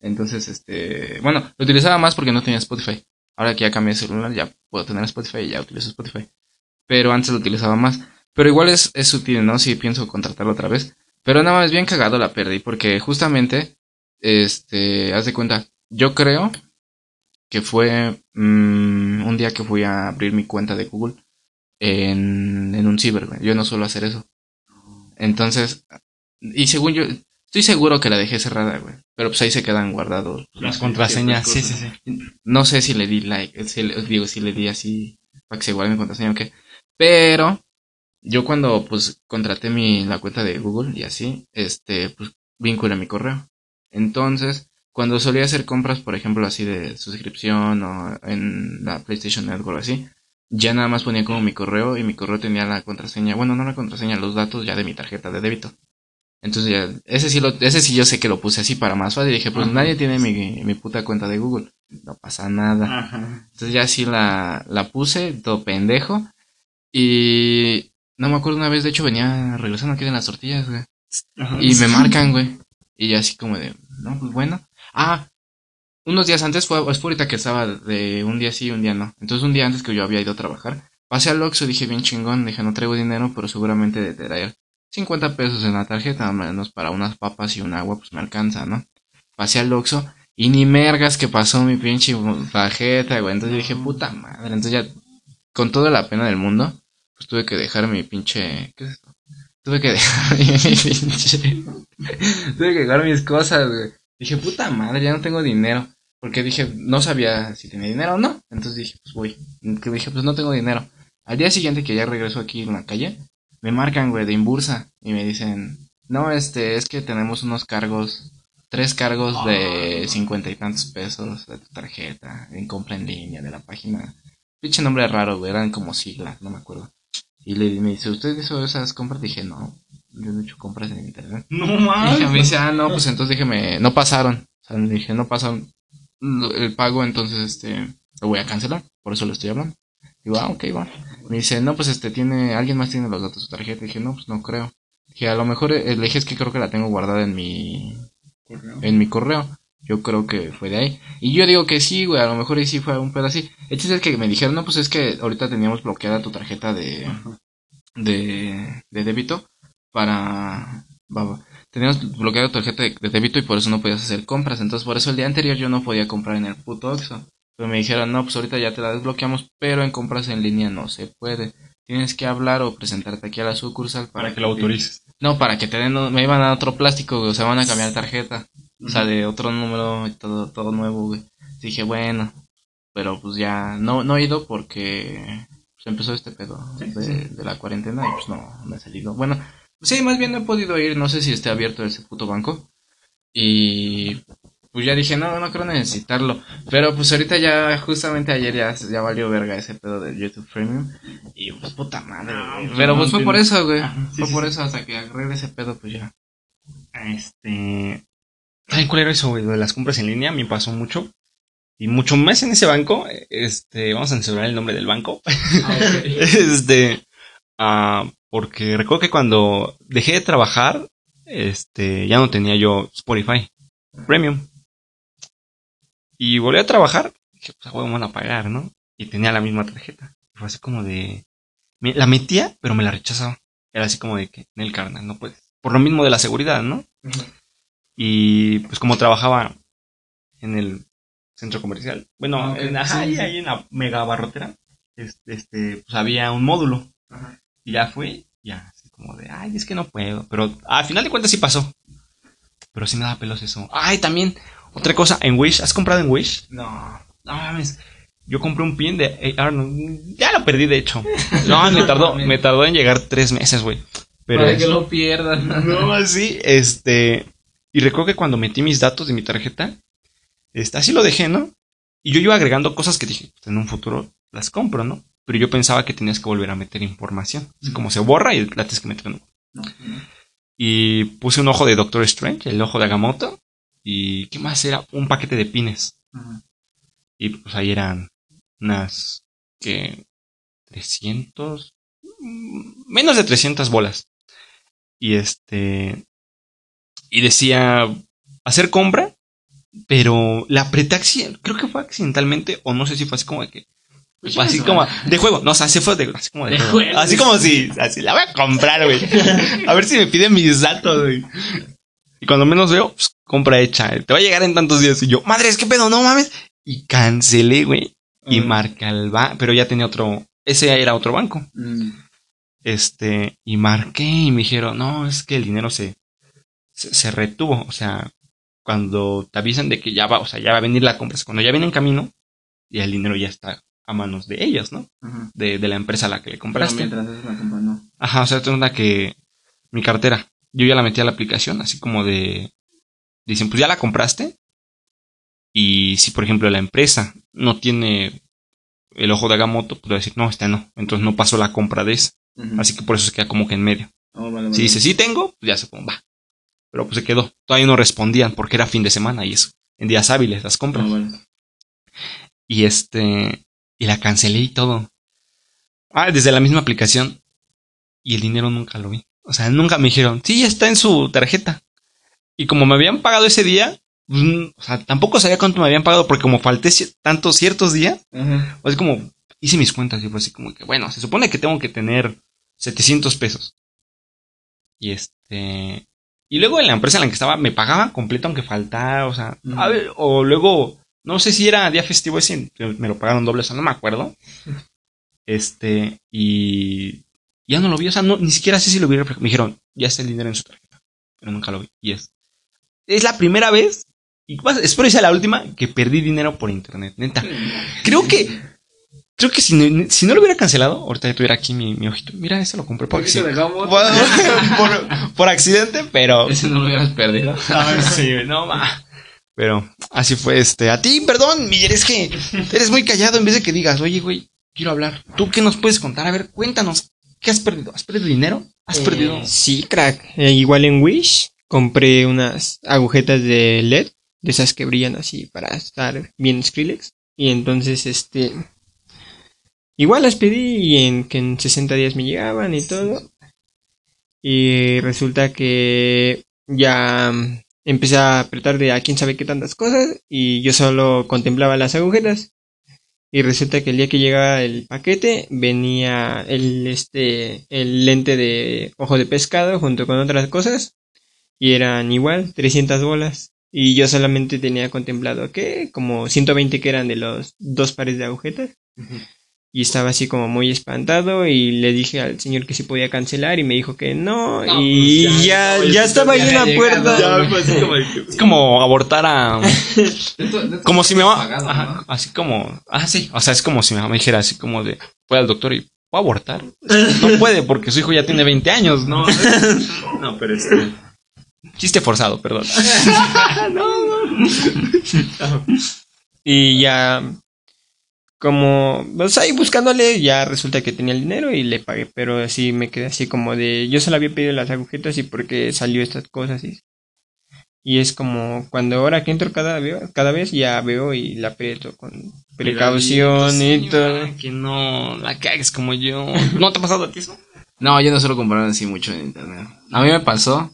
Entonces, este, bueno, lo utilizaba más porque no tenía Spotify. Ahora que ya cambié de celular, ya puedo tener Spotify y ya utilizo Spotify. Pero antes lo utilizaba más. Pero igual es, es útil, ¿no? Si pienso contratarlo otra vez. Pero nada más bien cagado la perdí, porque justamente, este, haz de cuenta, yo creo que fue mm, un día que fui a abrir mi cuenta de Google en, en un ciber, güey. Yo no suelo hacer eso. Entonces, y según yo, estoy seguro que la dejé cerrada, güey. Pero pues ahí se quedan guardados. Las contraseñas, sí, sí, sí. No sé si le di like, si le- digo, si le di así para que se guarde mi contraseña o qué. Pero yo cuando pues contraté mi la cuenta de Google y así, este, pues vinculé mi correo. Entonces, cuando solía hacer compras, por ejemplo, así de suscripción o en la PlayStation Network o así, ya nada más ponía como mi correo y mi correo tenía la contraseña, bueno, no la contraseña, los datos ya de mi tarjeta de débito. Entonces ya, ese sí lo, ese sí yo sé que lo puse así para más fácil. Dije, pues Ajá. nadie tiene mi, mi puta cuenta de Google. No pasa nada. Ajá. Entonces ya sí la, la puse, todo pendejo. Y no me acuerdo una vez, de hecho venía regresando aquí de las tortillas, güey. Y me marcan, güey. Y ya así como de, no, pues bueno. Ah, unos días antes fue, es ahorita que estaba de un día sí y un día no. Entonces un día antes que yo había ido a trabajar, pasé al Oxxo, dije bien chingón, dije no traigo dinero, pero seguramente de traer 50 pesos en la tarjeta, al menos para unas papas y un agua, pues me alcanza, ¿no? Pasé al Oxxo y ni mergas que pasó mi pinche tarjeta, güey. Entonces dije, puta madre. Entonces ya, con toda la pena del mundo, pues tuve que dejar mi pinche... ¿Qué es esto? Tuve que dejar mi pinche... tuve que dejar mis cosas, güey. Dije, puta madre, ya no tengo dinero. Porque dije, no sabía si tenía dinero o no. Entonces dije, pues voy. Que dije, pues no tengo dinero. Al día siguiente que ya regreso aquí en la calle, me marcan, güey, de Imbursa. Y me dicen, no, este, es que tenemos unos cargos, tres cargos de cincuenta y tantos pesos de tu tarjeta en compra en línea de la página. Pinche nombre raro, güey, eran como siglas, no me acuerdo. Y le me dice, ¿usted hizo esas compras? Dije, no, yo no he hecho compras en internet. No Y mames. me dice, ah, no, pues entonces déjeme, no pasaron. O sea, le dije, no pasaron el pago, entonces este, lo voy a cancelar. Por eso le estoy hablando. Digo, ah, ok, va. Me dice, no, pues este, tiene, alguien más tiene los datos de su tarjeta. dije, no, pues no creo. Dije, a lo mejor, eh, le dije, es que creo que la tengo guardada en mi, en mi correo. Yo creo que fue de ahí. Y yo digo que sí, güey, a lo mejor ahí sí fue un pedo así. El chiste es que me dijeron, no, pues es que ahorita teníamos bloqueada tu tarjeta de, de, de débito para, teníamos bloqueada tu tarjeta de, de débito y por eso no podías hacer compras. Entonces, por eso el día anterior yo no podía comprar en el puto Oxxo. Pero me dijeron, no, pues ahorita ya te la desbloqueamos, pero en compras en línea no se puede. Tienes que hablar o presentarte aquí a la sucursal Para que lo autorices. No, para que te den, me iban a dar otro plástico, güey, o sea, van a cambiar tarjeta. O sea, de otro número y todo, todo nuevo, güey. Dije, bueno, pero pues ya no, no he ido porque pues, empezó este pedo de, de la cuarentena y pues no, no he salido. Bueno, sí, más bien no he podido ir, no sé si esté abierto ese puto banco. Y pues ya dije, no, no creo necesitarlo. Pero pues ahorita ya, justamente ayer ya, ya valió verga ese pedo del YouTube Premium. Y pues puta madre, güey. Pero pues fue por eso, güey. Sí, Fue sí, por sí. eso hasta que agarré ese pedo, pues ya. Este. ¿Saben cuál era eso, güey? De las compras en línea me pasó mucho. Y mucho más en ese banco. Este. Vamos a censurar el nombre del banco. este. Ah, porque recuerdo que cuando dejé de trabajar. Este. Ya no tenía yo Spotify Premium. Y volví a trabajar. Dije, pues a huevo me van a pagar, ¿no? Y tenía la misma tarjeta. Y fue así como de. me- la metía, pero me la rechazaba. Era así como de que, en el carnal, no puedes. Por lo mismo de la seguridad, ¿no? Y pues como trabajaba en el centro comercial, bueno, Ah, en, ajá, Sí, ahí, sí. ahí en la mega barrotera, este, este, pues había un módulo. Ajá. Y ya fue, ya, así como de, ay, es que no puedo. Pero al final de cuentas sí pasó. Pero sí me daba pelos eso. Ay, también, otra cosa, en Wish, ¿has comprado en Wish? No. No mames. Yo compré un pin de AR, no, ya lo perdí de hecho. No, me tardó, me tardó en llegar tres meses, güey. Pero Para que lo pierdan. no, así, este. Y recuerdo que cuando metí mis datos de mi tarjeta, este, así lo dejé, ¿no? Y yo iba agregando cosas que dije, pues, en un futuro las compro, ¿no? Pero yo pensaba que tenías que volver a meter información. Así como se borra y la tienes que meter. ¿no? Y puse un ojo de Doctor Strange, el ojo de Agamotto. Y ¿qué más era? Un paquete de pines. Y pues ahí eran unas que 300 mm, menos de 300 bolas. Y este y decía hacer compra, pero la apreté creo que fue accidentalmente o no sé si fue así como de que así chinga su como de juego, no, o sea, se fue de, así como de, De juego. juego. Así como si así la voy a comprar, güey. A ver si me piden mis datos, güey. Y cuando menos veo, pues, compra hecha. Te va a llegar en tantos días. Y yo, madre, es que pedo, no mames. Y cancelé, güey. Y Ah. marca el banco. Pero ya tenía otro. Ese era otro banco. Mm. Este. Y marqué y me dijeron, no, es que el dinero se, se, se retuvo. O sea, cuando te avisan de que ya va, o sea, ya va a venir la compra. Cuando ya viene en camino, y el dinero ya está a manos de ellos, ¿no? Ajá. De, de la empresa a la que le Pero compraste. mientras haces la compra, no. Ajá, o sea, tengo una que mi cartera, yo ya la metí a la aplicación, así como de, dicen, pues ya la compraste. Y si, por ejemplo, la empresa no tiene el ojo de Agamotto, pues va a decir, no, esta no. Entonces no pasó la compra de esa. Así que por eso se queda como que en medio. Oh, vale, vale. Si dice, sí tengo, pues ya se pone, va. Pero pues se quedó. Todavía no respondían porque era fin de semana y eso. En días hábiles las compras. Oh, vale. Y este. Y la cancelé y todo. Ah, desde la misma aplicación. Y el dinero nunca lo vi. O sea, nunca me dijeron, sí, ya está en su tarjeta. Y como me habían pagado ese día, pues, o sea, tampoco sabía cuánto me habían pagado porque como falté tantos ciertos días, Ajá. o sea, como hice mis cuentas y fue así como que, bueno, se supone que tengo que tener 700 pesos. Y este. Y luego en la empresa en la que estaba me pagaban completo aunque faltara, o sea, a ver, o luego, no sé si era día festivo ese, me lo pagaron doble, o sea, no me acuerdo. Este, y ya no lo vi, o sea, no, ni siquiera sé si lo vi. Me dijeron, ya está el dinero en su tarjeta, pero nunca lo vi. Y es, es la primera vez, y pues, espero que sea la última, que perdí dinero por internet, neta. Creo que, creo que si no, si no lo hubiera cancelado, ahorita ya tuviera aquí mi, mi ojito. Mira, ese lo compré por ¿Por qué te accidente. por, por accidente, pero. Ese no lo hubieras perdido. Ay, sí, no ma. Pero así fue este. A ti, perdón, Miguel, es que eres muy callado en vez de que digas, oye, güey, quiero hablar. ¿Tú qué nos puedes contar? A ver, cuéntanos. ¿Qué has perdido? ¿Has perdido dinero? ¿Has Eh, perdido? Sí, crack. Eh, igual en Wish compré unas agujetas de LED, de esas que brillan así para estar bien Skrillex. Y entonces, este. Igual las pedí y en que en 60 días me llegaban y todo. Y resulta que ya empecé a apretar de a quién sabe qué tantas cosas y yo solo contemplaba las agujetas. Y resulta que el día que llegaba el paquete venía el este el lente de ojo de pescado junto con otras cosas y eran igual 300 bolas. Y yo solamente tenía contemplado que como 120 que eran de los dos pares de agujetas Y estaba así como muy espantado y le dije al señor que sí podía cancelar y me dijo que no. No, y pues ya, ya, ya, no, estaba ahí en la puerta. Ya, pues, es como abortar a. Como si mi mamá. ajá, así como. Ah, sí. O sea, es como si mi mamá dijera así como de. Fue al doctor y. ¿Puedo abortar? No puede porque su hijo ya tiene 20 años, ¿no? No, pero este. Chiste forzado, perdón. Y ya, como, pues ahí buscándole, ya resulta que tenía el dinero y le pagué. Pero así me quedé así como de, yo solo había pedido las agujetas y porque salió estas cosas y, y es como cuando ahora que entro cada, veo- cada vez ya veo y la aprieto con precaución y todo. Que no la cagues como yo. ¿No te ha pasado a ti eso? No, yo no suelo comprar así mucho en internet. A mí me pasó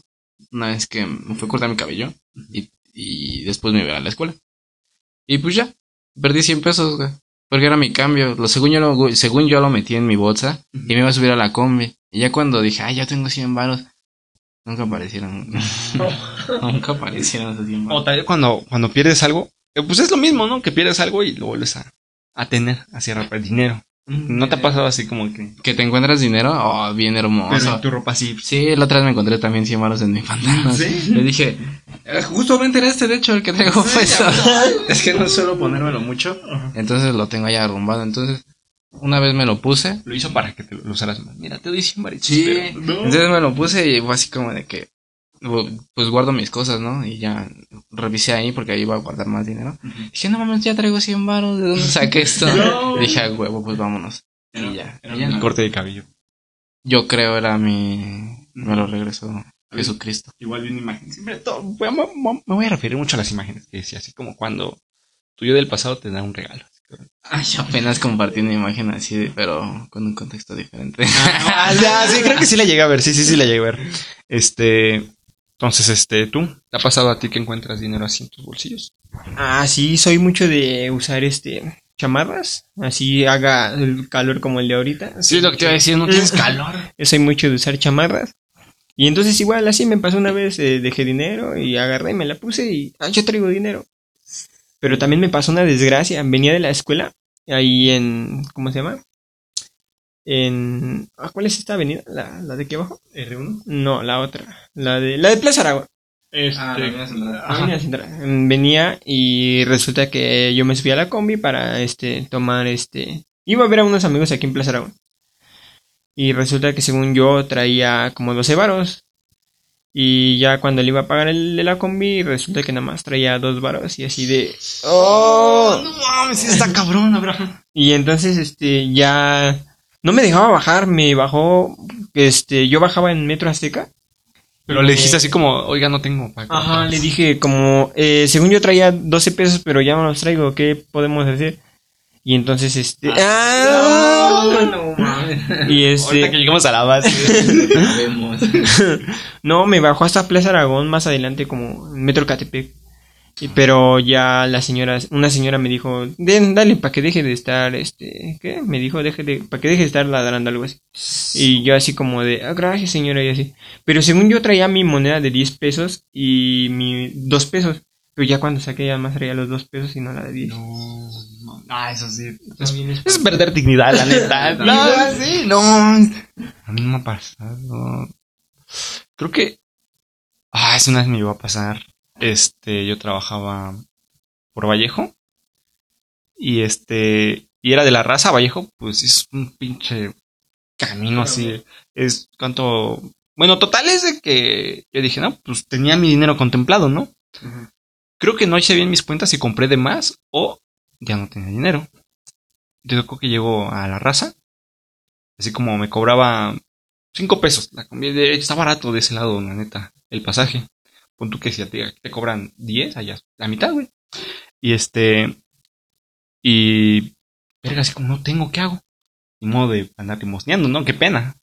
una vez que me fui a cortar mi cabello y, y después me iba a la escuela. Y pues ya, perdí 100 pesos, güey. Porque era mi cambio. Lo, según, yo lo, según yo lo metí en mi bolsa y me iba a subir a la combi. Y ya cuando dije, ay, ya tengo 100 varos, nunca aparecieron. nunca aparecieron esos 100 O varos. tal vez cuando, cuando pierdes algo, eh, pues es lo mismo, ¿no? Que pierdes algo y lo vuelves a, a tener, así rápido, dinero. ¿No te ha pasado así como que... Que te encuentras dinero, oh, bien hermoso. tu ropa así... Sí, la otra vez me encontré también 100 varos en mi pantalón. ¿Sí? Le dije, eh, justamente era este, de hecho, el que traigo puesto. es que no suelo ponérmelo mucho, entonces lo tengo ya arrumbado. Entonces, una vez me lo puse. Lo hizo para que te lo usaras más. Mira, te doy 100 varitos. Sí, pero- no. entonces me lo puse y fue así como de que, pues guardo mis cosas, ¿no? Y ya revisé ahí porque ahí iba a guardar más dinero. Dije, no mames, ya traigo 100 varos, ¿de dónde saqué esto? No. Dije, a huevo, pues vámonos. Y ya. Era Y ya no. corte de cabello. Yo creo era mi... Me lo regresó Jesucristo. Igual vi una imagen. Siempre todo, me, me- me voy a referir mucho a las imágenes que decía, así como cuando tu yo del pasado te da un regalo. Ay, yo apenas compartí una imagen así, pero con un contexto diferente. Ah, ya, sí, creo que sí la llegué a ver. Sí, sí, sí la llegué a ver. Este. Entonces, este, ¿tú? ¿Te ha pasado a ti que encuentras dinero así en tus bolsillos? Ah, sí, soy mucho de usar este chamarras, así haga el calor como el de ahorita. Sí, lo que te iba a decir, no tienes calor. Yo soy mucho de usar chamarras. Y entonces igual así me pasó una vez, eh, dejé dinero y agarré y me la puse y ah, yo traigo dinero. Pero también me pasó una desgracia. Venía de la escuela, ahí en, ¿cómo se llama? En, ah, ¿cuál es esta avenida? ¿La, la de aquí abajo? R1. No, la otra. La de, la de Plaza Aragua. Este. Avenida Central. Venía y resulta que yo me subí a la combi para este tomar este. Iba a ver a unos amigos aquí en Plaza Aragón. Y resulta que según yo traía como 12 varos. Y ya cuando le iba a pagar el de la combi, resulta que nada más traía dos varos y así de. ¡Oh! no mames, está cabrón, Abraham. Y entonces este ya no me dejaba bajar, me bajó. Este, yo bajaba en Metro Azteca. Pero le dijiste así como, oiga, no tengo para Ajá, le dije como, eh, según yo traía 12 pesos, pero ya no los traigo, ¿qué podemos hacer? Y entonces, este... ¡Ah! no mames. Y Ahorita que este... lleguemos a la base. No, me bajó hasta Plaza Aragón, más adelante, como Metro Catepec. Pero ya la señora, una señora me dijo, Den, dale, para que deje de estar, este, ¿qué? Me dijo, deje de, para que deje de estar ladrando algo así. Y yo así como de, ah, gracias señora, y así. Pero según yo traía mi moneda de 10 pesos y mi 2 pesos. Pero ya cuando saqué ya más traía los 2 pesos y no la de 10. No, no. Ah, eso sí. Es- Es perder dignidad, la neta. no, sí, no. A mí no me ha pasado. Creo que. Ah, es una vez me iba a pasar. Este, yo trabajaba por Vallejo. Y este. Y era de la raza Vallejo, pues es un pinche camino así. Es cuánto. Bueno, total es de que yo dije, no, pues tenía mi dinero contemplado, ¿no? Creo que no hice bien mis cuentas y compré de más o ya no tenía dinero. Yo creo que llego a la raza. Así como me cobraba 5 pesos. La combi de- está barato de ese lado, la neta. El pasaje. Pon tú que si ti te cobran 10, allá la mitad, güey. Y este. Y. Verga, así como no tengo, ¿qué hago? Ni modo de andar limosneando, ¿no? Qué pena.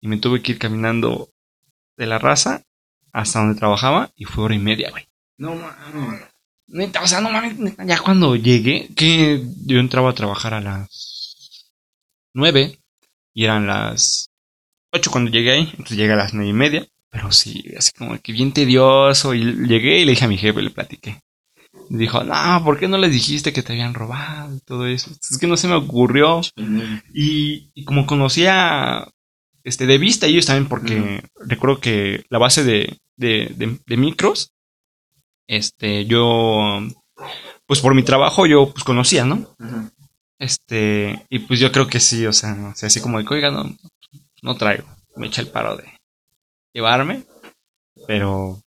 Y me tuve que ir caminando de la raza hasta donde trabajaba y fue hora y media, güey. No mames. Neta, o sea, no mames, ya cuando llegué, que yo entraba a trabajar a las nueve y eran las ocho cuando llegué ahí, entonces llegué a las nueve y media, pero sí, así como que bien tedioso y llegué y le dije a mi jefe, le platiqué. Y dijo, no, ¿por qué no les dijiste que te habían robado y todo eso? Es que no se me ocurrió. Y, y como conocía este, de vista ellos también, porque recuerdo que la base de, de, de, de micros, este, yo, pues por mi trabajo yo pues conocía, ¿no? Ajá. Este, y pues yo creo que sí, o sea, o sea así como de oiga, no, no traigo. Me echa el paro de llevarme, pero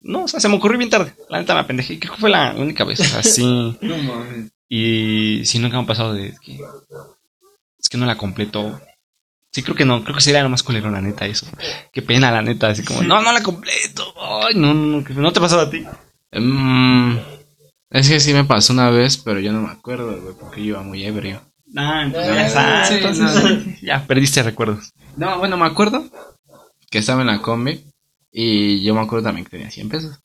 no, o sea, se me ocurrió bien tarde. La neta me apendejé. Creo que fue la única vez, así. No mames. y sí, nunca me ha pasado de que. Es que no la completo. Sí, creo que no, creo que sería lo más culero, la neta, eso. Qué pena, la neta, así como, no, no la completo. Ay, no, no, no, no te ha pasado a ti. Mm, es que sí me pasó una vez, pero yo no me acuerdo, güey, porque yo iba muy ebrio. Ah, entonces, Eh, ya está, sí, entonces, ya perdiste recuerdos. No, bueno, me acuerdo que estaba en la combi y yo me acuerdo también que tenía 100 pesos.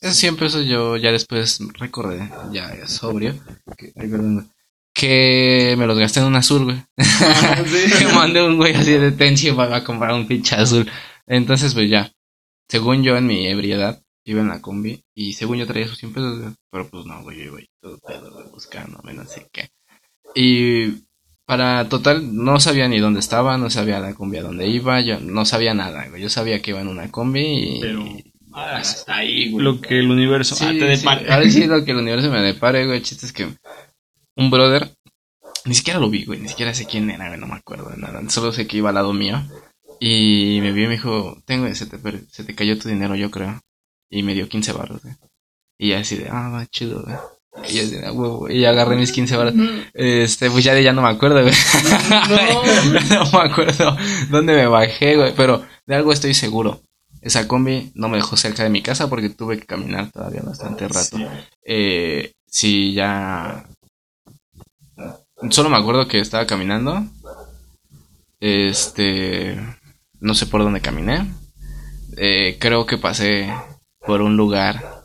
Esos 100 pesos yo ya después recordé, ya sobrio, que, ay, perdón, güey, que me los gasté en un azul, güey. que mandé un güey así de tensión para comprar un pinche azul. Entonces, pues ya, según yo en mi ebriedad, iba en la combi y según yo traía esos 100 pesos. Pero pues no, güey, yo iba ahí todo pedo, buscando, no sé qué. Y para total, no sabía ni dónde estaba, no sabía la combi a dónde iba, yo no sabía nada, güey. Yo sabía que iba en una combi y... Pero, hasta ahí, güey. Lo que el universo Sí, ah, te sí, depare. ahora sí lo que el universo me depare, güey. El chiste es que un brother, ni siquiera lo vi, güey. Ni siquiera sé quién era, güey. No me acuerdo de nada. Solo sé que iba al lado mío. Y me vio y me dijo, tengo, se te, se te cayó tu dinero, yo creo. Y me dio 15 barros, güey. Y ya así de, ah, va, chido, güey. Y yo "Ah, huevo", y agarré mis 15 barros. Este, pues ya de ya no me acuerdo, güey. No. me acuerdo dónde me bajé, güey. Pero de algo estoy seguro. Esa combi no me dejó cerca de mi casa porque tuve que caminar todavía bastante rato. Eh, sí, ya. Solo me acuerdo que estaba caminando. Este. No sé por dónde caminé. Eh, creo que pasé por un lugar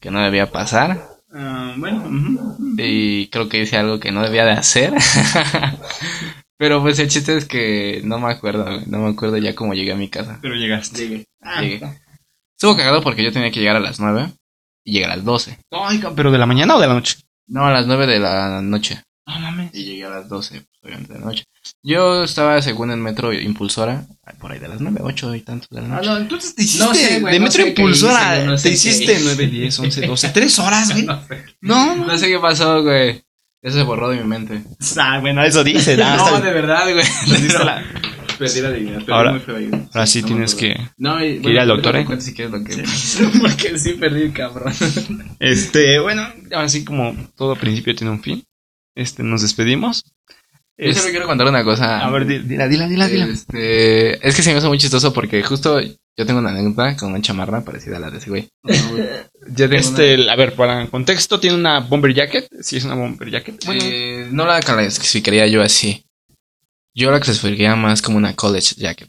que no debía pasar. Ah, bueno. Y creo que hice algo que no debía de hacer. Pero pues el chiste es que no me acuerdo, no me acuerdo ya cómo llegué a mi casa. pero llegaste. Llegué. Ah, Llegué. Estuvo cagado porque yo tenía que llegar a las 9 y llegué a las 12. Ay, pero de la mañana o de la noche. No, a las 9 de la noche. No mames. Y llegué a las 12, pues, obviamente de la noche. Yo estaba según en metro impulsora, por ahí de las 9, 8 y tantos de la noche. no, entonces te hiciste No sé, güey, de no metro sé qué impulsora. hice, no sé te hiciste hice. 9, 10, 11, 12, 3 horas, güey. No sé. No, No sé qué pasó, güey. Eso se borró de mi mente. Ah, bueno, eso dice. ah, no, bien. de verdad, güey. La- Perdí la dignidad. perdí Ahora- muy feo. Ahora sí No tienes que. No, y, ir al doctor, ¿eh? Si quieres lo que Porque sí perdí, cabrón. Este, bueno, así como todo principio tiene un fin. Este, nos despedimos. Yo solo quiero contar una cosa. a ver, di- dila, dila, dila, dila. Este, es que se me hizo muy chistoso porque justo yo tengo una anécdota con una chamarra parecida a la de ese güey. Yo tengo Este, a ver, para contexto, tiene una bomber jacket. Sí, es una bomber jacket. Bueno, eh, no la clasificaría yo así. Yo la clasificaría más como una college jacket.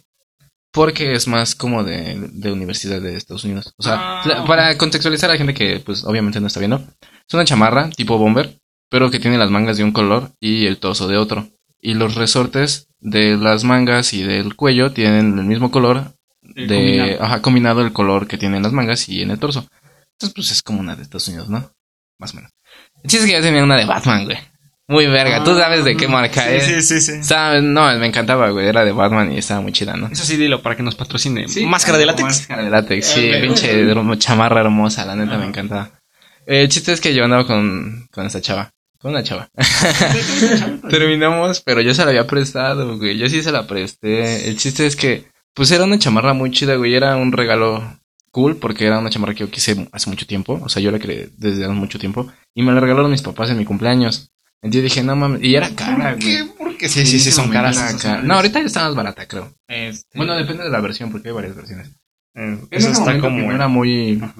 Porque es más como de, de universidad de Estados Unidos. O sea, Ah. para contextualizar a la gente que pues obviamente no está viendo. Es una chamarra tipo bomber, pero que tiene las mangas de un color y el torso de otro. Y los resortes de las mangas y del cuello tienen el mismo color eh, de, combinado. ajá, combinado el color que tienen las mangas y en el torso. Entonces, pues es como una de Estados Unidos, ¿no? Más o menos. El chiste es que yo tenía una de Batman, güey. Muy verga. Tú sabes de qué marca sí, es. Sí, sí, sí. Estaba- no, me encantaba, güey. Era de Batman y estaba muy chida, ¿no? Eso sí, dilo para que nos patrocine. Máscara de látex. Máscara de látex, sí. Ok. Pinche hermo- chamarra hermosa, la neta me encantaba. El chiste es que yo andaba con, con esta chava. Con una chava. Terminamos, pero yo se la había prestado, güey. Yo sí se la presté. El chiste es que, pues era una chamarra muy chida, güey. Era un regalo cool porque era una chamarra que yo quise hace mucho tiempo. O sea, yo la creé desde hace mucho tiempo. Y me la regalaron mis papás en mi cumpleaños. Entonces dije, no mames. Y era cara, ¿Por qué? güey. Porque sí, sí, sí, son caras. cara. No, ahorita ya está más barata, creo. Este, Bueno, depende de la versión porque hay varias versiones. eh, eso está como. era muy... Ajá.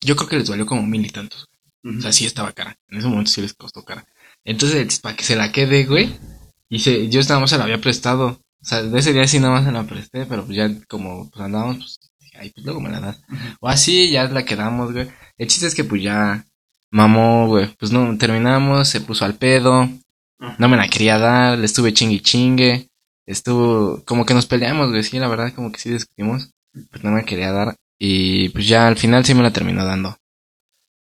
Yo creo que les valió como mil y tantos. O sea, sí estaba cara. En ese momento sí les costó cara. Entonces, para que se la quede, güey. Y se, yo nada más se la había prestado. O sea, de ese día sí nada más se la presté, pero pues ya como pues andábamos, pues ay, pues luego me la das. O así, ya la quedamos, güey. El chiste es que pues ya mamó, güey. Pues no, terminamos, se puso al pedo. No me la quería dar, le estuve chingue y chingue. Estuvo, como que nos peleamos, güey. Sí, la verdad, como que sí discutimos. Pues no me quería dar. Y pues ya al final sí me la terminó dando.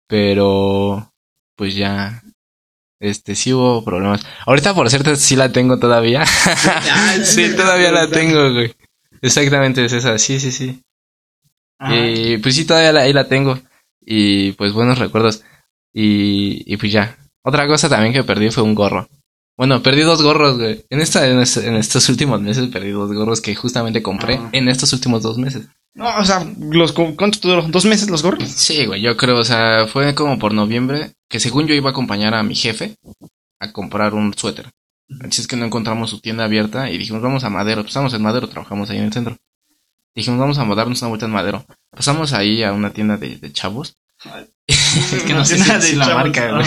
Pero pues ya, este, sí hubo problemas. Ahorita, por cierto, sí la tengo todavía. sí, todavía la tengo, güey. Exactamente, es esa, sí, sí, sí. Y pues sí, todavía la- ahí la tengo. Y pues buenos recuerdos. Y, y pues ya. Otra cosa también que perdí fue un gorro. Bueno, perdí dos gorros, güey. En, esta, en, este- en estos últimos meses perdí dos gorros que justamente compré Ah. en estos últimos dos meses. No, o sea, los, ¿cuánto te duró? ¿Dos meses los gorros? Sí, güey, yo creo, o sea, fue como por noviembre que según yo iba a acompañar a mi jefe a comprar un suéter. Así es que no encontramos su tienda abierta y dijimos, vamos a Madero. Pues estamos en Madero, trabajamos ahí en el centro. Dijimos, vamos a darnos una vuelta en Madero. Pasamos ahí a una tienda de, de chavos. es que no sé tienda si de es la chavos, marca, güey.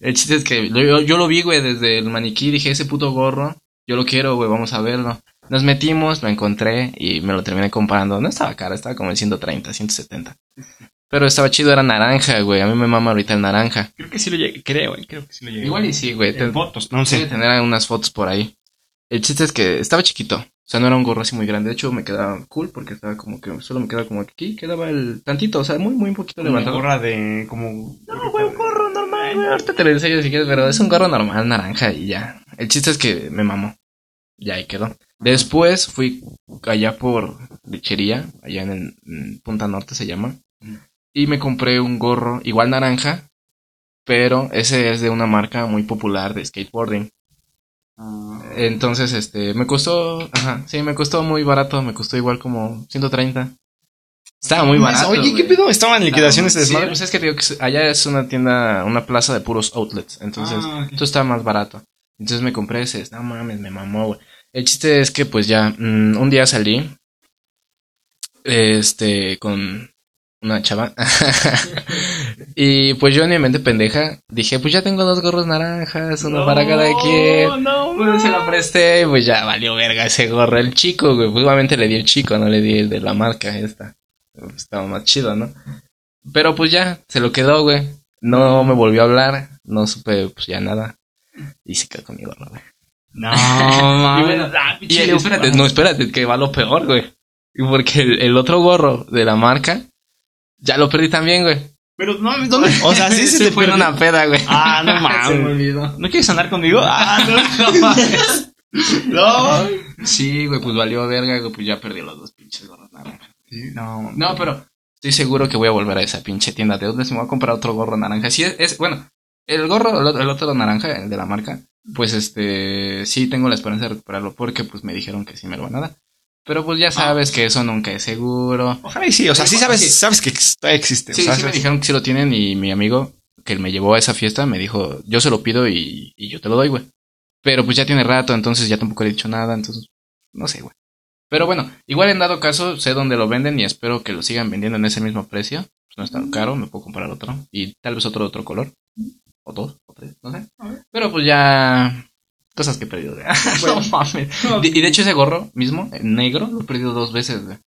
El chiste es que yo, yo lo vi, güey, desde el maniquí. Dije, ese puto gorro, yo lo quiero, güey, vamos a verlo. Nos metimos, lo encontré y me lo terminé comprando. No estaba caro, estaba como en 130, 170. Pero estaba chido, era naranja, güey. A mí me mama ahorita el naranja. Creo que sí lo llegué, creo, güey, creo que sí lo llegué. Igual y sí, güey. fotos, no sé. tener unas fotos por ahí. El chiste es que estaba chiquito. O sea, no era un gorro así muy grande. De hecho, me quedaba cool porque estaba como que solo me quedaba como aquí. Quedaba el tantito, o sea, muy, muy poquito Una levantado. gorra de como... No, güey, un gorro normal, güey. Ahorita te lo enseño si quieres, pero es un gorro normal, naranja y ya. El chiste es que me mamó. Ya ahí quedó. Después fui allá por lechería, allá en, el, en Punta Norte se llama. Y me compré un gorro igual naranja, pero ese es de una marca muy popular de skateboarding. Entonces, este, me costó, ajá, sí, me costó muy barato, me costó igual como 130. Estaba muy barato. Oye, ¿qué pedo? Estaba en liquidación Sí, desmadre. pues es que digo allá es una tienda, una plaza de puros outlets. Entonces, Ah, esto está más barato. Entonces me compré ese. No mames, me mamó, güey. El chiste es que, pues ya, mm, un día salí. Este, con una chava. y pues yo en mi mente pendeja dije, pues ya tengo dos gorros naranjas, uno para cada quien. No, Pues se lo presté y pues ya valió verga ese gorro. El chico, güey. Pues obviamente le di el chico, no le di el de la marca esta. Estaba más chido, ¿no? Pero pues ya, se lo quedó, güey. No me volvió a hablar. No supe, pues ya nada. Y se quedó con mi gorro, güey. No, Y mames. bueno, Ah, Y pinche espérate, no, espérate, que va lo peor, güey. Y Porque el, el otro gorro de la marca, ya lo perdí también, güey. Pero no, ¿dónde? O sea, sí se te fue una peda, güey. Ah, no Se me mames. olvidó. ¿No quieres andar conmigo? Ah, no, no mames. No. Sí, güey, pues valió verga, güey, pues ya perdí los dos pinches gorros. Sí, no. No, pero estoy seguro que voy a volver a esa pinche tienda de outlets y me voy a comprar otro gorro naranja. Sí, es, es- bueno, el gorro, el otro, el otro naranja, el de la marca, pues este, sí tengo la esperanza de recuperarlo porque pues me dijeron que sí me lo van a dar. Pero pues ya sabes que eso nunca es seguro. Ojalá y sí, o sea, sí sabes, sabes que existe. Sí, o sea, sí me dijeron que sí lo tienen y mi amigo que me llevó a esa fiesta me dijo, yo se lo pido y, y yo te lo doy, güey. Pero pues ya tiene rato, entonces ya tampoco le he dicho nada, entonces no sé, güey. Pero bueno, igual en dado caso sé dónde lo venden y espero que lo sigan vendiendo en ese mismo precio. Pues no es tan caro, me puedo comprar otro y tal vez otro de otro color. O dos, o tres, no sé. Pero pues ya... Cosas que he perdido, güey. no mames. Y de hecho ese gorro mismo, negro, lo he perdido dos veces, güey.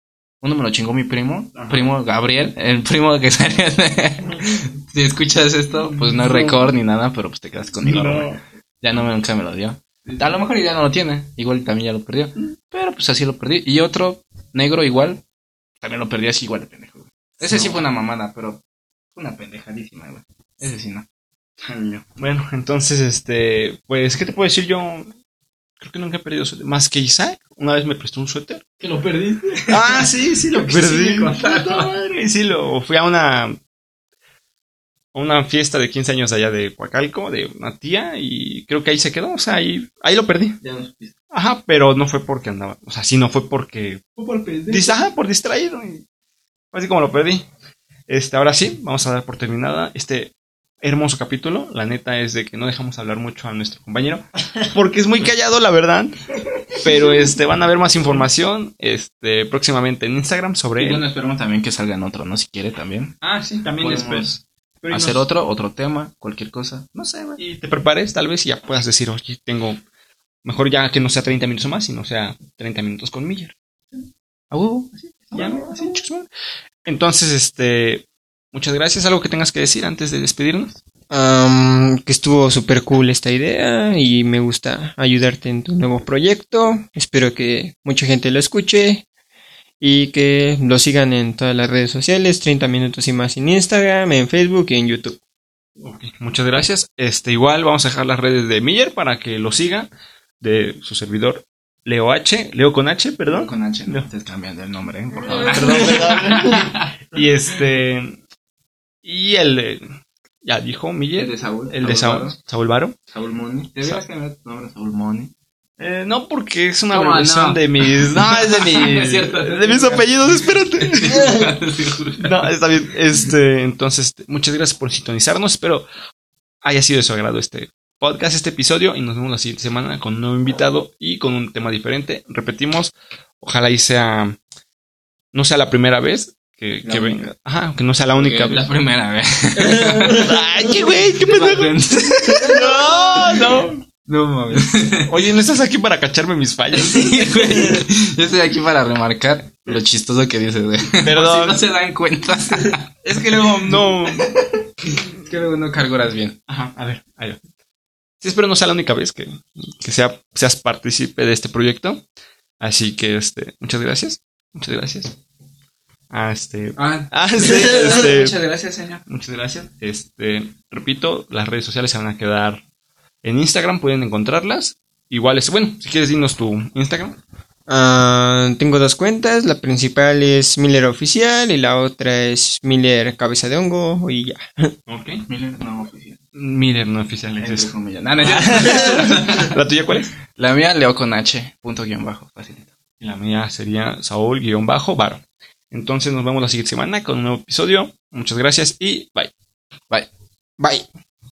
Uno me lo chingó mi primo, Ajá. primo Gabriel, el primo que salió. si escuchas esto, pues no es récord ni nada, pero pues te quedas con mi gorro, güey. No. Ya no me, nunca me lo dio. A lo mejor ya no lo tiene, igual también ya lo perdió. Pero pues así lo perdí. Y otro negro igual, también lo perdí así igual de pendejo, güey. Ese sí fue una mamada, pero fue una pendejadísima, güey. Ese sí no. Bueno, entonces, este, pues, ¿qué te puedo decir yo? Creo que nunca he perdido suéter. Más que Isaac, una vez me prestó un suéter. ¿Que lo perdiste? Ah, sí, sí lo sí perdí. madre, Sí, lo fui a una a una fiesta de 15 años allá de Coacalco, de una tía, y creo que ahí se quedó, o sea, ahí, ahí lo perdí. Ya no supiste. Ajá, pero no fue porque andaba, o sea, sí, no fue porque, Fue por dis- ajá, por distraído, y así como lo perdí. Este, ahora sí, vamos a dar por terminada este hermoso capítulo. La neta es de que no dejamos hablar mucho a nuestro compañero, porque es muy callado, la verdad. Pero este, van a ver más información, este, próximamente en Instagram sobre Y él. bueno, esperemos también que salgan otro, ¿no? Si quiere también. Ah, sí, también después. Hacer nos- otro, otro tema, cualquier cosa. No sé, güey. Y te prepares, tal vez, y ya puedas decir, oye, tengo. Mejor ya que no sea 30 minutos más, sino sea 30 minutos con Miller. A huevo. Ya, así, chusma. Entonces, este. Muchas gracias. ¿Algo que tengas que decir antes de despedirnos? Que estuvo súper cool esta idea y me gusta ayudarte en tu nuevo proyecto. Espero que mucha gente lo escuche y que lo sigan en todas las redes sociales, 30 minutos y más en Instagram, en Facebook y en YouTube. Muchas gracias. Este, igual vamos a dejar las redes de Miller para que lo siga. De su servidor Leo H. Leo con H, perdón. Con H, No. no estés cambiando el nombre, ¿eh? por favor. Perdón, perdón. y este. Y el. de- Ya dijo Miller. El de Saúl. El de Saúl, Varo. Saúl Varo. Saúl Moni. ¿Deberías cambiar tu nombre a Saúl Moni? Eh, no, porque es una ¿Cómo abreviación no? de mis. No, es de mis. Es de mis apellidos, espérate. No, está bien. Este, entonces, muchas gracias por sintonizarnos. Espero haya sido de su agrado este podcast, este episodio. Y nos vemos la siguiente semana con un nuevo invitado y con un tema diferente. Repetimos, ojalá y sea. No sea la primera vez que, La que venga. Ajá, que no sea la única la primera vez. Ay, qué güey, qué pendejo. No, no. No mames. Oye, no estás aquí para cacharme mis fallas. Sí, güey. Yo estoy aquí para remarcar lo chistoso que dices, güey. Perdón. Si no se dan cuenta. Es que luego no. que luego no cargoras bien. Ajá, a ver, ahí va. Sí, espero no sea la única vez que, que sea, seas partícipe de este proyecto. Así que, este, muchas gracias. Muchas gracias. Ah, este. Ah, Ah, sí, este. Muchas gracias, señor. Muchas gracias. Este, repito, las redes sociales se van a quedar en Instagram, pueden encontrarlas. Igual es, bueno, si quieres dinos tu Instagram. Tengo dos cuentas. La principal es Miller Oficial y la otra es Miller Cabeza de Hongo y ya. Ok. Miller, no, oficial. Miren, no oficial es Entre eso. comillas. No, no, ya. ¿La tuya cuál es? La mía, Leo con H, punto guion bajo, facilito. Y la mía sería Saúl-Varo. Entonces nos vemos la siguiente semana con un nuevo episodio. Muchas gracias y bye. Bye. Bye.